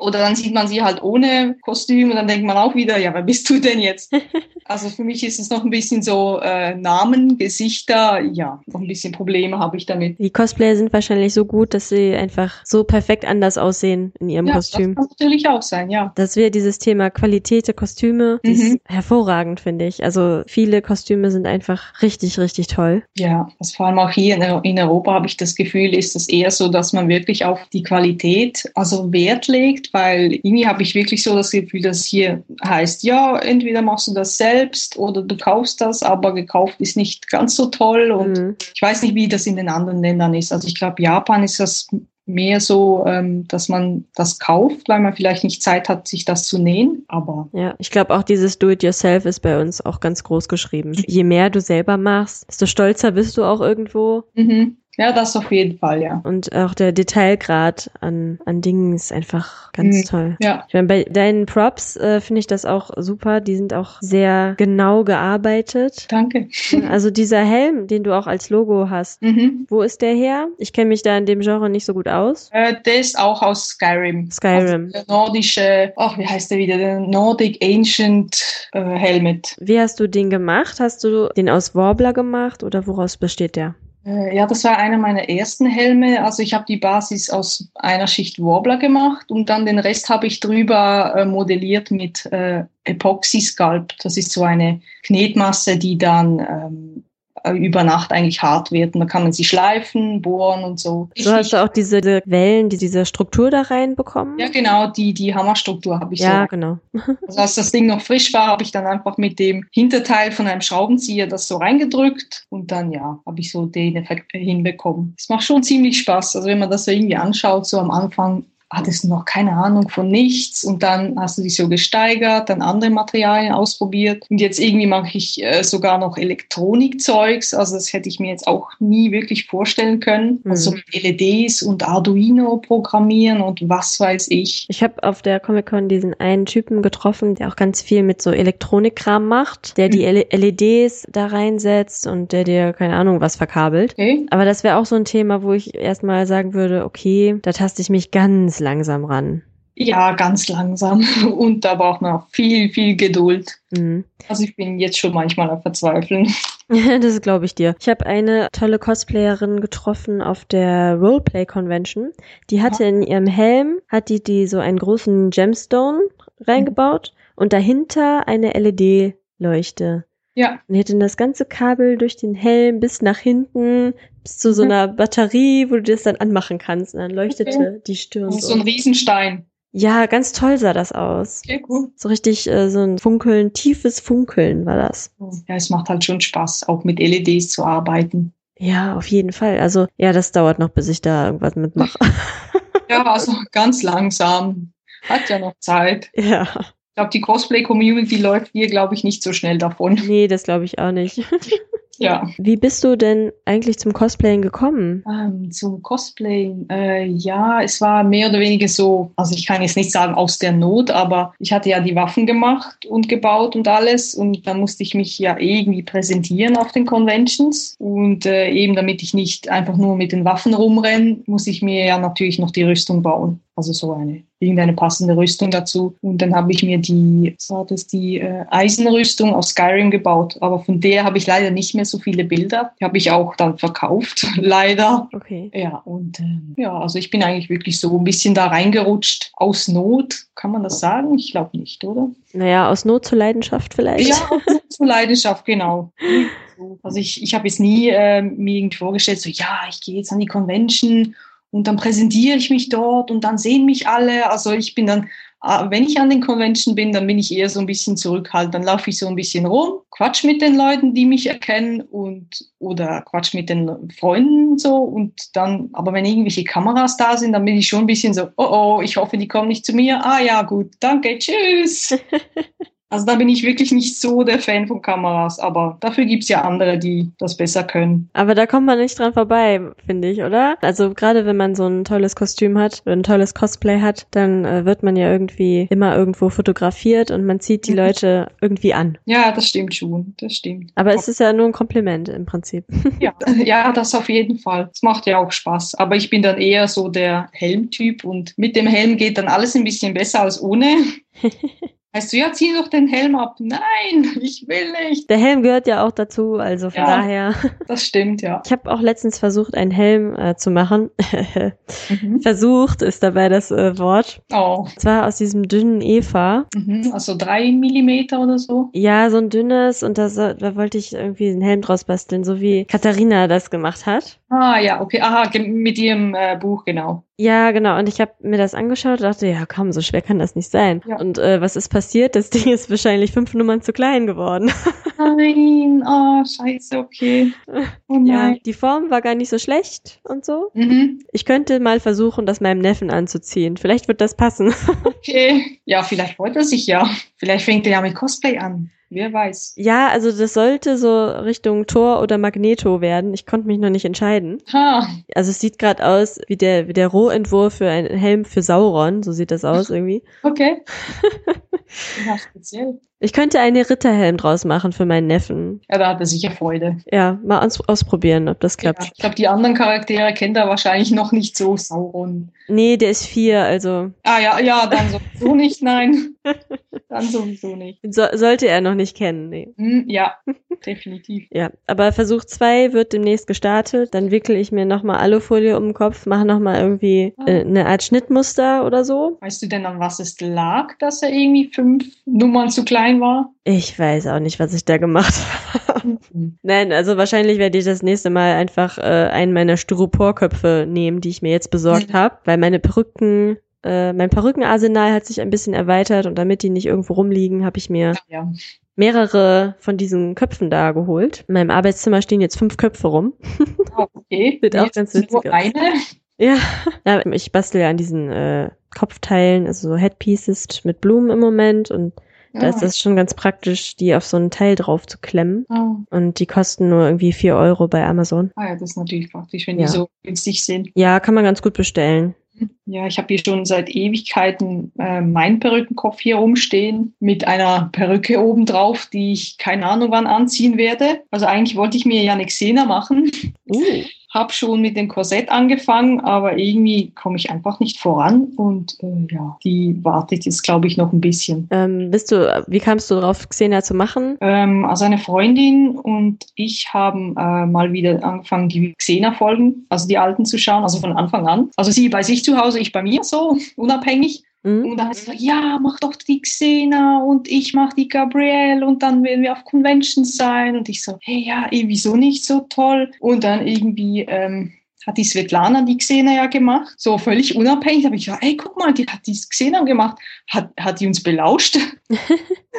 Oder dann sieht man sie halt ohne Kostüm und dann denkt man auch wieder, ja, wer bist du denn jetzt? Also für mich ist es noch ein bisschen so äh, Namen, Gesichter, ja, noch ein bisschen Probleme habe ich damit. Die Cosplayer sind wahrscheinlich so gut, dass sie einfach so perfekt anders aussehen in ihrem ja, Kostüm. Das kann natürlich auch sein, ja. Das wäre dieses Thema Qualität der Kostüme, mhm. ist hervorragend, finde ich. Also viele Kostüme sind einfach richtig, richtig toll. Ja, das vor allem auch hier in Europa habe ich das Gefühl, ist es eher so, dass man wirklich auf die Qualität also Wert legt, weil irgendwie habe ich wirklich so das Gefühl, dass hier heißt, ja, entweder machst du das selbst oder du kaufst das, aber gekauft ist nicht ganz so toll und mhm. ich weiß nicht, wie das in den anderen Ländern ist. Also ich glaube, Japan ist das mehr so, ähm, dass man das kauft, weil man vielleicht nicht Zeit hat, sich das zu nähen. Aber ja, ich glaube auch dieses Do-it-yourself ist bei uns auch ganz groß geschrieben. Je mehr du selber machst, desto stolzer bist du auch irgendwo. Mhm. Ja, das auf jeden Fall, ja. Und auch der Detailgrad an, an Dingen ist einfach ganz mhm. toll. Ja. Ich meine, bei deinen Props äh, finde ich das auch super. Die sind auch sehr genau gearbeitet. Danke. Also dieser Helm, den du auch als Logo hast, mhm. wo ist der her? Ich kenne mich da in dem Genre nicht so gut aus. Äh, der ist auch aus Skyrim. Skyrim. Also der nordische, ach, wie heißt der wieder? Der Nordic Ancient äh, Helmet. Wie hast du den gemacht? Hast du den aus Warbler gemacht oder woraus besteht der? Äh, ja, das war einer meiner ersten Helme. Also ich habe die Basis aus einer Schicht Warbler gemacht und dann den Rest habe ich drüber äh, modelliert mit äh, Epoxy Sculpt. Das ist so eine Knetmasse, die dann ähm, äh, über Nacht eigentlich hart wird. Und da kann man sie schleifen, bohren und so. So hast du auch diese Wellen, die diese Struktur da reinbekommen? Ja, genau, die, die Hammerstruktur habe ich ja, so. Ja, genau. also als das Ding noch frisch war, habe ich dann einfach mit dem Hinterteil von einem Schraubenzieher das so reingedrückt und dann, ja, habe ich so den Effekt hinbekommen. Es macht schon ziemlich Spaß. Also wenn man das so irgendwie anschaut, so am Anfang hattest du noch keine Ahnung von nichts und dann hast du dich so gesteigert, dann andere Materialien ausprobiert und jetzt irgendwie mache ich äh, sogar noch Elektronikzeugs, also das hätte ich mir jetzt auch nie wirklich vorstellen können, mhm. also mit LEDs und Arduino programmieren und was weiß ich. Ich habe auf der Comic-Con diesen einen Typen getroffen, der auch ganz viel mit so Elektronikkram macht, der die mhm. LEDs da reinsetzt und der dir keine Ahnung was verkabelt. Okay. Aber das wäre auch so ein Thema, wo ich erstmal sagen würde, okay, da taste ich mich ganz langsam ran. Ja, ganz langsam. Und da braucht man auch viel, viel Geduld. Mhm. Also ich bin jetzt schon manchmal am Verzweifeln. das glaube ich dir. Ich habe eine tolle Cosplayerin getroffen auf der Roleplay Convention. Die hatte in ihrem Helm, hat die, die so einen großen Gemstone reingebaut mhm. und dahinter eine LED-Leuchte. Ja. Und die hat dann das ganze Kabel durch den Helm bis nach hinten, bis zu so mhm. einer Batterie, wo du das dann anmachen kannst. Und dann leuchtete okay. die Stirn. so. so ein Riesenstein. Ja, ganz toll sah das aus. Okay, cool. So richtig äh, so ein Funkeln, tiefes Funkeln war das. Ja, es macht halt schon Spaß, auch mit LEDs zu arbeiten. Ja, auf jeden Fall. Also, ja, das dauert noch, bis ich da irgendwas mitmache. ja, also ganz langsam. Hat ja noch Zeit. Ja. Ich glaube, die Cosplay-Community läuft hier, glaube ich, nicht so schnell davon. Nee, das glaube ich auch nicht. Ja. Wie bist du denn eigentlich zum Cosplayen gekommen? Ähm, zum Cosplayen, äh, ja, es war mehr oder weniger so, also ich kann jetzt nicht sagen aus der Not, aber ich hatte ja die Waffen gemacht und gebaut und alles und dann musste ich mich ja irgendwie präsentieren auf den Conventions und äh, eben damit ich nicht einfach nur mit den Waffen rumrenne, muss ich mir ja natürlich noch die Rüstung bauen. Also so eine irgendeine passende Rüstung dazu. Und dann habe ich mir die, war das die äh, Eisenrüstung aus Skyrim gebaut. Aber von der habe ich leider nicht mehr so viele Bilder. Die habe ich auch dann verkauft, leider. Okay. Ja, und äh, ja, also ich bin eigentlich wirklich so ein bisschen da reingerutscht aus Not. Kann man das sagen? Ich glaube nicht, oder? Naja, aus Not zur Leidenschaft vielleicht. Ja, aus Not zur Leidenschaft, genau. Also ich, ich habe jetzt nie äh, mir irgendwie vorgestellt, so ja, ich gehe jetzt an die Convention und dann präsentiere ich mich dort und dann sehen mich alle. Also ich bin dann, wenn ich an den Convention bin, dann bin ich eher so ein bisschen zurückhaltend. Dann laufe ich so ein bisschen rum, quatsch mit den Leuten, die mich erkennen und oder quatsch mit den Freunden so und dann, aber wenn irgendwelche Kameras da sind, dann bin ich schon ein bisschen so, oh oh, ich hoffe, die kommen nicht zu mir. Ah ja, gut, danke, tschüss. Also da bin ich wirklich nicht so der Fan von Kameras, aber dafür gibt's ja andere, die das besser können. Aber da kommt man nicht dran vorbei, finde ich, oder? Also gerade wenn man so ein tolles Kostüm hat, ein tolles Cosplay hat, dann äh, wird man ja irgendwie immer irgendwo fotografiert und man zieht die mhm. Leute irgendwie an. Ja, das stimmt schon, das stimmt. Aber es ist ja nur ein Kompliment im Prinzip. Ja, ja, das auf jeden Fall. Es macht ja auch Spaß. Aber ich bin dann eher so der Helmtyp und mit dem Helm geht dann alles ein bisschen besser als ohne. Heißt du, ja, zieh doch den Helm ab. Nein, ich will nicht. Der Helm gehört ja auch dazu, also von ja, daher. Das stimmt, ja. Ich habe auch letztens versucht, einen Helm äh, zu machen. mhm. Versucht ist dabei das äh, Wort. Oh. Und zwar aus diesem dünnen Eva. Mhm, also drei Millimeter oder so? Ja, so ein dünnes und da, da wollte ich irgendwie einen Helm draus basteln, so wie Katharina das gemacht hat. Ah ja, okay. Aha, mit ihrem äh, Buch, genau. Ja, genau. Und ich habe mir das angeschaut und dachte, ja komm, so schwer kann das nicht sein. Ja. Und äh, was ist passiert? Das Ding ist wahrscheinlich fünf Nummern zu klein geworden. Nein, oh, scheiße, okay. Oh nein. Ja, die Form war gar nicht so schlecht und so. Mhm. Ich könnte mal versuchen, das meinem Neffen anzuziehen. Vielleicht wird das passen. Okay. Ja, vielleicht wollte er sich ja. Vielleicht fängt er ja mit Cosplay an. Wer weiß. Ja, also das sollte so Richtung Tor oder Magneto werden. Ich konnte mich noch nicht entscheiden. Ha. Also es sieht gerade aus wie der, wie der Rohentwurf für einen Helm für Sauron. So sieht das aus irgendwie. Okay. ja, speziell. Ich könnte einen Ritterhelm draus machen für meinen Neffen. Ja, da hat er sicher Freude. Ja, mal aus ausprobieren, ob das klappt. Ja, ich glaube, die anderen Charaktere kennt er wahrscheinlich noch nicht so, Sauron. Nee, der ist vier, also. Ah ja, ja, dann sowieso nicht, nein. dann sowieso nicht. So, sollte er noch nicht kennen, nee. Hm, ja, definitiv. ja, aber Versuch zwei wird demnächst gestartet. Dann wickel ich mir nochmal Alufolie um den Kopf, mache nochmal irgendwie ah. äh, eine Art Schnittmuster oder so. Weißt du denn, an was es lag, dass er irgendwie fünf Nummern zu klein war? Ich weiß auch nicht, was ich da gemacht habe. Nein, also wahrscheinlich werde ich das nächste Mal einfach äh, einen meiner Styroporköpfe nehmen, die ich mir jetzt besorgt habe, weil meine Perücken äh, mein Perückenarsenal hat sich ein bisschen erweitert und damit die nicht irgendwo rumliegen, habe ich mir ja. mehrere von diesen Köpfen da geholt. In meinem Arbeitszimmer stehen jetzt fünf Köpfe rum. Ah, okay. Sieht auch ganz witzig aus. Eine? Ja. ja, ich bastel ja an diesen äh, Kopfteilen, also so Headpieces mit Blumen im Moment und da ist es schon ganz praktisch, die auf so ein Teil drauf zu klemmen. Oh. Und die kosten nur irgendwie vier Euro bei Amazon. Ah ja, das ist natürlich praktisch, wenn ja. die so günstig sind. Ja, kann man ganz gut bestellen. Ja, ich habe hier schon seit Ewigkeiten äh, meinen Perückenkopf hier rumstehen mit einer Perücke obendrauf, die ich keine Ahnung wann anziehen werde. Also eigentlich wollte ich mir ja eine Xena machen. Uh. Habe schon mit dem Korsett angefangen, aber irgendwie komme ich einfach nicht voran und äh, ja, die wartet jetzt, glaube ich, noch ein bisschen. Ähm, bist du, wie kamst du darauf, Xena zu machen? Ähm, also eine Freundin und ich haben äh, mal wieder angefangen, die Xena-Folgen, also die alten zu schauen, also von Anfang an. Also sie bei sich zu Hause, ich bei mir so, unabhängig. Mhm. Und dann sie gesagt, ja, mach doch die Xena und ich mach die Gabrielle und dann werden wir auf Conventions sein. Und ich so, hey, ja, eh, wieso nicht so toll? Und dann irgendwie ähm, hat die Svetlana die Xena ja gemacht, so völlig unabhängig. Da habe ich gesagt, ey, guck mal, die hat die Xena gemacht. Hat, hat die uns belauscht?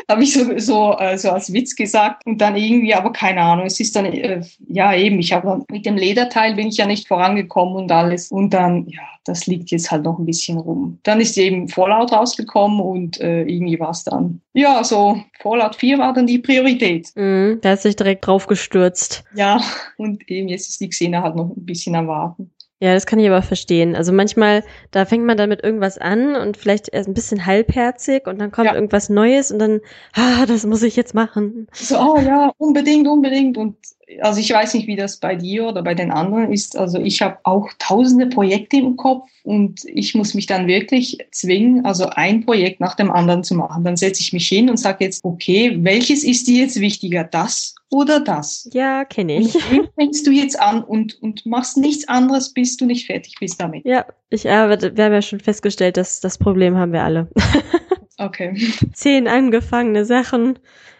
habe ich so, so, äh, so als Witz gesagt. Und dann irgendwie, aber keine Ahnung, es ist dann, äh, ja eben, ich habe mit dem Lederteil bin ich ja nicht vorangekommen und alles. Und dann, ja, das liegt jetzt halt noch ein bisschen rum. Dann ist eben Fallout rausgekommen und äh, irgendwie war es dann, ja, so Fallout 4 war dann die Priorität. Mhm, da hat sich direkt drauf gestürzt. Ja, und eben jetzt ist die Xena halt noch ein bisschen am Warten. Ja, das kann ich aber verstehen. Also manchmal, da fängt man dann mit irgendwas an und vielleicht erst ein bisschen halbherzig und dann kommt ja. irgendwas Neues und dann, ah, das muss ich jetzt machen. So, oh ja, unbedingt, unbedingt. Und also ich weiß nicht, wie das bei dir oder bei den anderen ist. Also ich habe auch tausende Projekte im Kopf und ich muss mich dann wirklich zwingen, also ein Projekt nach dem anderen zu machen. Dann setze ich mich hin und sage jetzt, okay, welches ist dir jetzt wichtiger, das oder das? Ja, kenne ich. Und fängst du jetzt an und, und machst nichts anderes, bis du nicht fertig bist damit. Ja, ich, äh, wir haben ja schon festgestellt, dass das Problem haben wir alle. okay. Zehn angefangene Sachen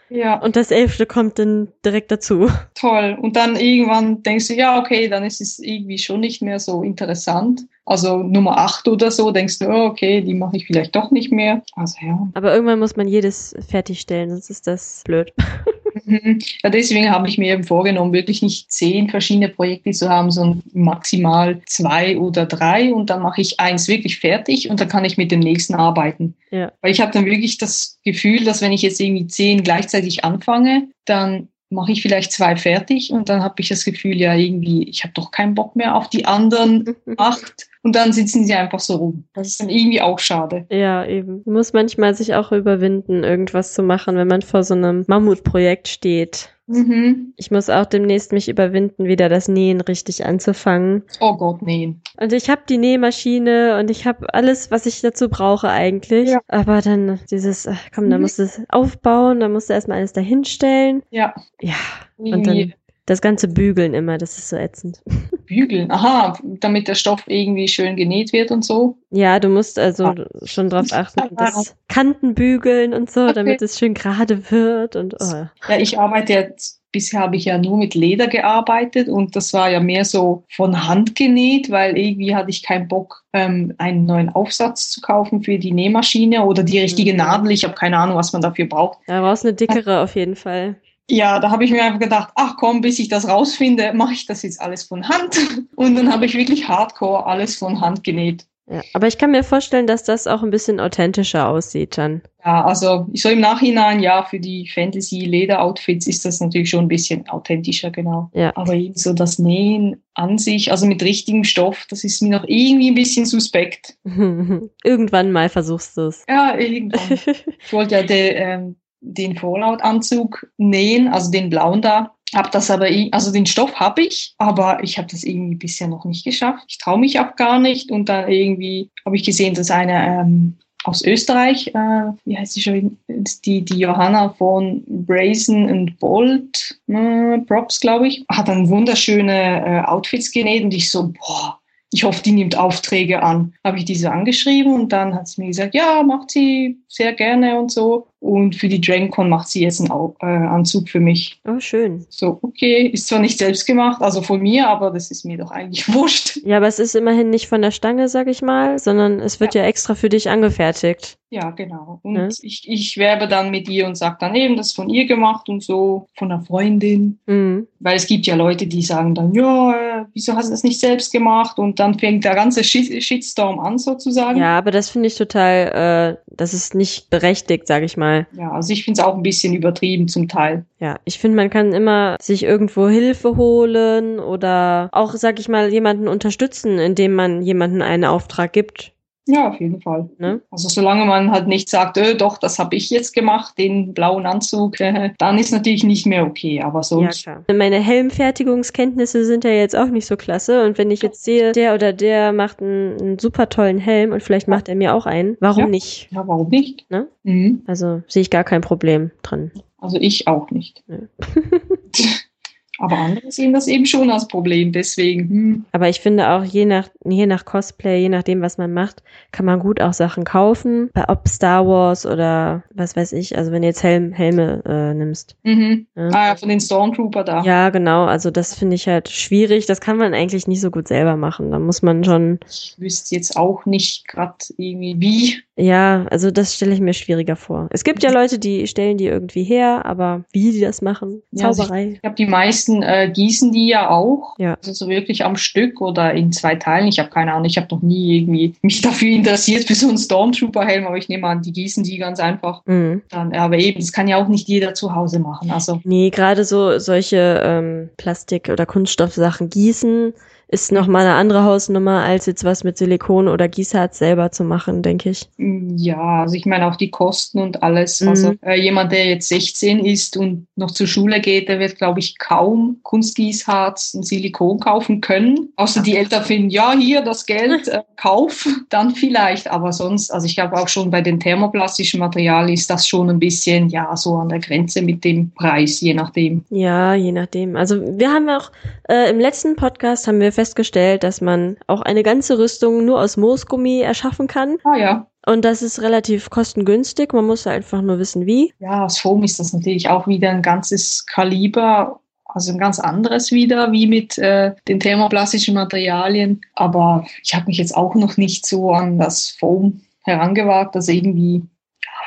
ja. Und das elfte kommt dann direkt dazu. Toll. Und dann irgendwann denkst du, ja, okay, dann ist es irgendwie schon nicht mehr so interessant. Also Nummer acht oder so, denkst du, oh, okay, die mache ich vielleicht doch nicht mehr. Also ja. Aber irgendwann muss man jedes fertigstellen, sonst ist das blöd. Mhm. Ja, deswegen habe ich mir eben vorgenommen, wirklich nicht zehn verschiedene Projekte zu haben, sondern maximal zwei oder drei und dann mache ich eins wirklich fertig und dann kann ich mit dem nächsten arbeiten. Ja. Weil ich habe dann wirklich das Gefühl, dass wenn ich jetzt irgendwie zehn gleichzeitig anfange, dann mache ich vielleicht zwei fertig und dann habe ich das Gefühl, ja, irgendwie, ich habe doch keinen Bock mehr auf die anderen acht und dann sitzen sie einfach so rum. Das ist dann irgendwie auch schade. Ja, eben. Man muss manchmal sich auch überwinden, irgendwas zu machen, wenn man vor so einem Mammutprojekt steht. Mhm. Ich muss auch demnächst mich überwinden, wieder das Nähen richtig anzufangen. Oh Gott, nähen. Und ich habe die Nähmaschine und ich habe alles, was ich dazu brauche eigentlich. Ja. Aber dann dieses, ach, komm, da mhm. musst du es aufbauen, da musst du erstmal alles dahinstellen. Ja. Ja. Und dann das ganze Bügeln immer, das ist so ätzend. Bügeln, aha, damit der Stoff irgendwie schön genäht wird und so. Ja, du musst also ah. schon drauf achten, das Kanten bügeln und so, okay. damit es schön gerade wird und oh. Ja, ich arbeite jetzt bisher habe ich ja nur mit Leder gearbeitet und das war ja mehr so von Hand genäht, weil irgendwie hatte ich keinen Bock, ähm, einen neuen Aufsatz zu kaufen für die Nähmaschine oder die richtige mhm. Nadel. Ich habe keine Ahnung, was man dafür braucht. Da brauchst eine dickere auf jeden Fall. Ja, da habe ich mir einfach gedacht, ach komm, bis ich das rausfinde, mache ich das jetzt alles von Hand. Und dann habe ich wirklich hardcore alles von Hand genäht. Ja, aber ich kann mir vorstellen, dass das auch ein bisschen authentischer aussieht dann. Ja, also so im Nachhinein, ja, für die Fantasy-Leder-Outfits ist das natürlich schon ein bisschen authentischer, genau. Ja. Aber eben so das Nähen an sich, also mit richtigem Stoff, das ist mir noch irgendwie ein bisschen suspekt. irgendwann mal versuchst du es. Ja, irgendwann. ich wollte ja de, ähm, den Fallout-Anzug nähen, also den blauen da. Hab das aber, also den Stoff habe ich, aber ich habe das irgendwie bisher noch nicht geschafft. Ich traue mich auch gar nicht und dann irgendwie habe ich gesehen, dass eine ähm, aus Österreich, äh, wie heißt sie schon, die, die Johanna von Brazen and Bold, äh, Props, glaube ich, hat dann wunderschöne äh, Outfits genäht und ich so, boah, ich hoffe, die nimmt Aufträge an. Habe ich diese angeschrieben und dann hat sie mir gesagt, ja, macht sie sehr gerne und so. Und für die DragonCon macht sie jetzt einen äh, Anzug für mich. Oh, schön. So, okay, ist zwar nicht selbst gemacht, also von mir, aber das ist mir doch eigentlich wurscht. Ja, aber es ist immerhin nicht von der Stange, sag ich mal, sondern es wird ja, ja extra für dich angefertigt. Ja, genau. Und ja. ich, ich werbe dann mit ihr und sage dann eben, das ist von ihr gemacht und so, von einer Freundin. Mhm. Weil es gibt ja Leute, die sagen dann, ja, äh, wieso hast du das nicht selbst gemacht? Und dann fängt der ganze Shitstorm an sozusagen. Ja, aber das finde ich total, äh, das ist nicht berechtigt, sag ich mal mal. Ja, also ich finde es auch ein bisschen übertrieben zum Teil. Ja, ich finde, man kann immer sich irgendwo Hilfe holen oder auch, sag ich mal, jemanden unterstützen, indem man jemanden einen Auftrag gibt. Ja, auf jeden Fall. Ne? Also solange man halt nicht sagt, äh, doch, das habe ich jetzt gemacht, den blauen Anzug, äh, dann ist natürlich nicht mehr okay. Aber Ja, sonst, klar. Meine Helmfertigungskenntnisse sind ja jetzt auch nicht so klasse. Und wenn ich jetzt sehe, der oder der macht einen, einen super tollen Helm und vielleicht macht er mir auch einen, warum Ja. nicht? ja, warum nicht? Ne? Mhm. Also sehe ich gar kein Problem dran. Also ich auch nicht. Nö. Aber andere sehen das eben schon als Problem. Deswegen, hm, Aber ich finde auch, je nach, je nach Cosplay, je nachdem, was man macht, kann man gut auch Sachen kaufen. Bei ob Star Wars oder was weiß ich, also wenn du jetzt Helm, Helme äh, nimmst. mhm. Ja. Ah, ja, von den Stormtrooper da. Ja, genau. Also das finde ich halt schwierig. Das kann man eigentlich nicht so gut selber machen. Da muss man schon, Ich wüsste jetzt auch nicht gerade irgendwie wie. ja, also das stelle ich mir schwieriger vor. Es gibt ja Leute, die stellen die irgendwie her, aber wie die das machen, Ja, also Zauberei. Ich glaube, die meisten äh, gießen die ja auch. Ja. Also so wirklich am Stück oder in zwei Teilen. Ich habe keine Ahnung, ich habe noch nie irgendwie mich dafür interessiert für so einen Stormtrooper-Helm, aber ich nehme an, die gießen die ganz einfach. Mhm. Dann, aber eben, das kann ja auch nicht jeder zu Hause machen. Also Nee, gerade so solche ähm, Plastik- oder Kunststoffsachen gießen ist noch mal eine andere Hausnummer, als jetzt was mit Silikon oder Gießharz selber zu machen, denke ich. ja, also ich meine auch die Kosten und alles. Mhm. Also äh, jemand, der jetzt 16 ist und noch zur Schule geht, der wird, glaube ich, kaum Kunstgießharz und Silikon kaufen können. Außer die Eltern finden, ja, hier das Geld, äh, kauf, dann vielleicht. Aber sonst, also ich glaube auch schon bei den thermoplastischen Materialien ist das schon ein bisschen, ja, so an der Grenze mit dem Preis, je nachdem. Ja, je nachdem. Also wir haben auch äh, im letzten Podcast haben wir festgestellt, dass man auch eine ganze Rüstung nur aus Moosgummi erschaffen kann. Ah ja. Und das ist relativ kostengünstig. Man muss einfach nur wissen, wie. Ja, aus Foam ist das natürlich auch wieder ein ganzes Kaliber, also ein ganz anderes wieder, wie mit äh, den thermoplastischen Materialien. Aber ich habe mich jetzt auch noch nicht so an das Foam herangewagt, also irgendwie,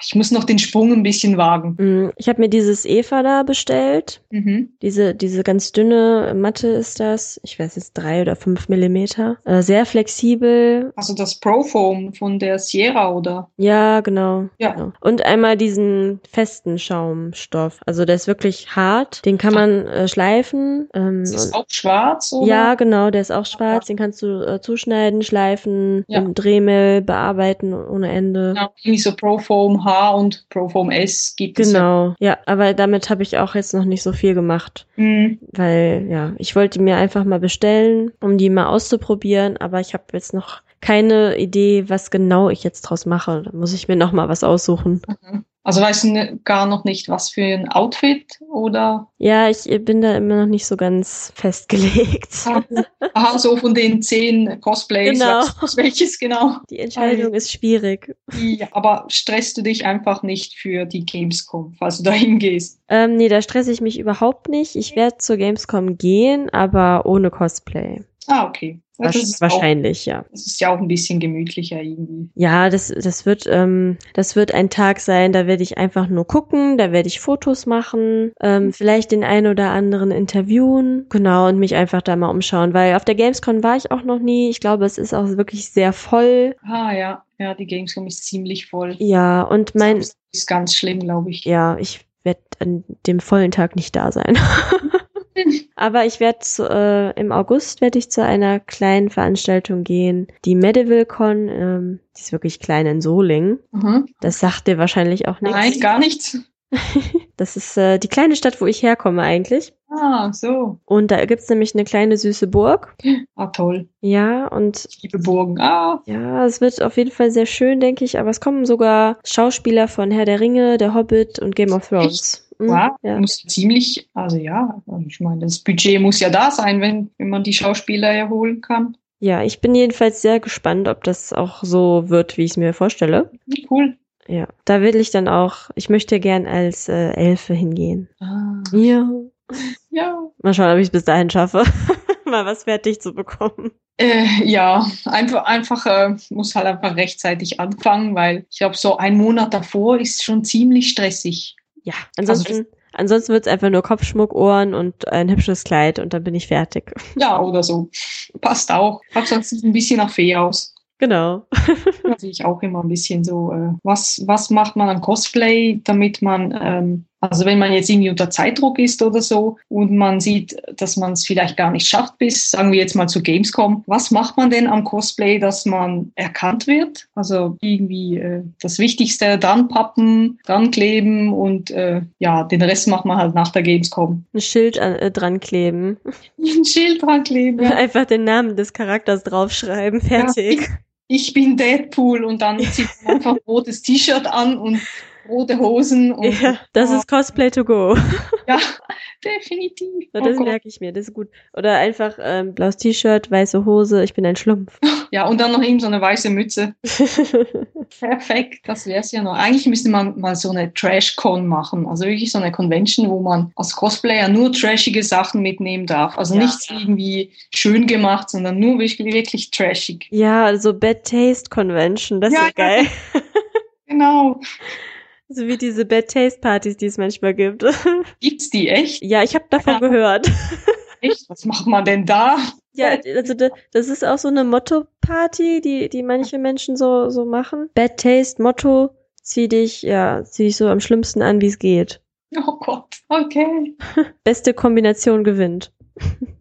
ich muss noch den Sprung ein bisschen wagen. Mm, Ich habe mir dieses Eva da bestellt. Mhm. Diese, diese ganz dünne Matte ist das. Ich weiß jetzt drei oder fünf Millimeter. Äh, sehr flexibel. Also das Pro-Foam von der Sierra, oder? Ja, genau. Ja. genau. Und einmal diesen festen Schaumstoff. Also der ist wirklich hart. Den kann man äh, schleifen. Ähm, Ist das auch schwarz, oder? ja, genau, der ist auch schwarz. Den kannst du äh, zuschneiden, schleifen, Ja. im bearbeiten ohne Ende. Genau, irgendwie so Pro-Foam H und Pro-Foam S gibt es. ja. Genau, ja, aber damit habe ich auch jetzt noch nicht so viel gemacht, Mhm. weil ja, ich wollte mir einfach mal bestellen, um die mal auszuprobieren, aber ich habe jetzt noch keine Idee, was genau ich jetzt draus mache. Da muss ich mir noch mal was aussuchen. Mhm. Also weißt du ne- gar noch nicht, was für ein Outfit oder? Ja, ich bin da immer noch nicht so ganz festgelegt. Ah, Aha, so von den zehn Cosplays. Genau. du, welches genau? Die Entscheidung ist schwierig. Ja, aber stresst du dich einfach nicht für die Gamescom, falls du da hingehst? Ähm, nee, da stresse ich mich überhaupt nicht. Ich werde zur Gamescom gehen, aber ohne Cosplay. Ah, okay. Das, ist auch, wahrscheinlich, ja. das ist ja auch ein bisschen gemütlicher irgendwie. Ja, das, das wird, ähm, das wird ein Tag sein, da werde ich einfach nur gucken, da werde ich Fotos machen, ähm, vielleicht den einen oder anderen interviewen, genau, und mich einfach da mal umschauen, weil auf der Gamescom war ich auch noch nie. Ich glaube, es ist auch wirklich sehr voll. Ah ja, ja, die Gamescom ist ziemlich voll. Ja, und mein, Das ist ganz schlimm, glaube ich. ja, ich werde an dem vollen Tag nicht da sein. Aber ich werde äh, im August werde ich zu einer kleinen Veranstaltung gehen, die Medieval Con, ähm, die ist wirklich klein in Solingen. Mhm. Das sagt dir wahrscheinlich auch nichts. Nein, gar nichts. Das ist äh, die kleine Stadt, wo ich herkomme eigentlich. Ah, so. Und da gibt's nämlich eine kleine süße Burg. Ah, toll. Ja, und Ich liebe Burgen. Ah, ja, es wird auf jeden Fall sehr schön, denke ich. Aber es kommen sogar Schauspieler von Herr der Ringe, Der Hobbit und Game of Thrones. Mhm, wow. ja. Muss ziemlich, also ja, ich meine, das Budget muss ja da sein, wenn, wenn man die Schauspieler erholen kann. ja, ich bin jedenfalls sehr gespannt, ob das auch so wird, wie ich es mir vorstelle. Cool. Ja, da will ich dann auch, ich möchte gern als äh, Elfe hingehen. Ah, Ja. ja. Mal schauen, ob ich bis dahin schaffe, mal was fertig zu bekommen. Äh, ja, einfach, einfach äh, muss halt einfach rechtzeitig anfangen, weil ich glaube, so ein Monat davor ist schon ziemlich stressig. Ja, ansonsten, ansonsten wird's einfach nur Kopfschmuck, Ohren und ein hübsches Kleid und dann bin ich fertig. Ja, oder so. Passt auch. Hauptsache sieht ein bisschen nach Fee aus. Genau. Da sehe ich auch immer ein bisschen so, äh, was, was macht man an Cosplay, damit man ähm, Also wenn man jetzt irgendwie unter Zeitdruck ist oder so und man sieht, dass man es vielleicht gar nicht schafft bis, sagen wir jetzt mal zu Gamescom, was macht man denn am Cosplay, dass man erkannt wird? Also irgendwie äh, das Wichtigste, dann pappen, dran kleben und äh, ja, den Rest macht man halt nach der Gamescom. Ein Schild an, äh, dran kleben. Ein Schild dran kleben. Ja. Einfach den Namen des Charakters draufschreiben, fertig. Ja, ich, ich bin Deadpool und dann zieht man einfach ein rotes T-Shirt an und rote Hosen. Und, ja, das ist Cosplay to go. Ja, definitiv. So, das oh merke ich mir, das ist gut. Oder einfach ähm, blaues T-Shirt, weiße Hose, ich bin ein Schlumpf. Ja, und dann noch eben so eine weiße Mütze. Perfekt, das wäre es ja noch. Eigentlich müsste man mal so eine Trash-Con machen. Also wirklich so eine Convention, wo man als Cosplayer nur trashige Sachen mitnehmen darf. Also ja. nichts irgendwie schön gemacht, sondern nur wirklich, wirklich trashig. Ja, also Bad Taste Convention, das ja, wäre geil. Genau. So wie diese Bad Taste Partys, die es manchmal gibt. Gibt's die echt? Ja, ich habe davon ja. gehört. Echt? Was macht man denn da? Ja, also das ist auch so eine Motto-Party, die, die manche Menschen so, so machen. Bad Taste, Motto, zieh dich, ja, zieh dich so am schlimmsten an, wie es geht. Oh Gott, okay. Beste Kombination gewinnt.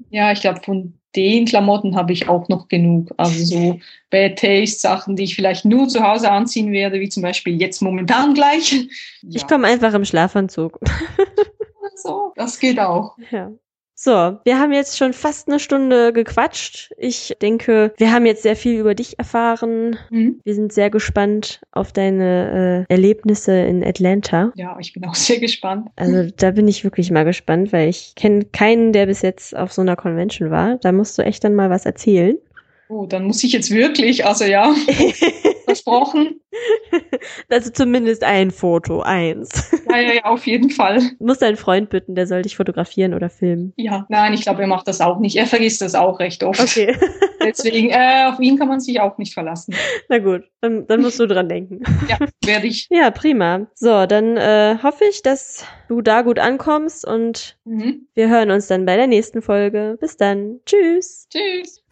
Ja, ich glaube, von den Klamotten habe ich auch noch genug. Also so Bad Taste Sachen, die ich vielleicht nur zu Hause anziehen werde, wie zum Beispiel jetzt momentan gleich. Ja. Ich komme einfach im Schlafanzug. so, das geht auch. Ja. So, wir haben jetzt schon fast eine Stunde gequatscht. Ich denke, wir haben jetzt sehr viel über dich erfahren. Mhm. Wir sind sehr gespannt auf deine äh, Erlebnisse in Atlanta. Ja, ich bin auch sehr gespannt. Also da bin ich wirklich mal gespannt, weil ich kenne keinen, der bis jetzt auf so einer Convention war. Da musst du echt dann mal was erzählen. Oh, dann muss ich jetzt wirklich, also ja. versprochen. Also zumindest ein Foto, eins. Ja, ja, ja, auf jeden Fall. Du musst deinen Freund bitten, der soll dich fotografieren oder filmen. Ja, nein, ich glaube, er macht das auch nicht. Er vergisst das auch recht oft. Okay. Deswegen, äh, auf ihn kann man sich auch nicht verlassen. Na gut, dann, dann musst du dran denken. Ja, werde ich. Ja, prima. So, dann äh, hoffe ich, dass du da gut ankommst und mhm. wir hören uns dann bei der nächsten Folge. Bis dann. Tschüss. Tschüss.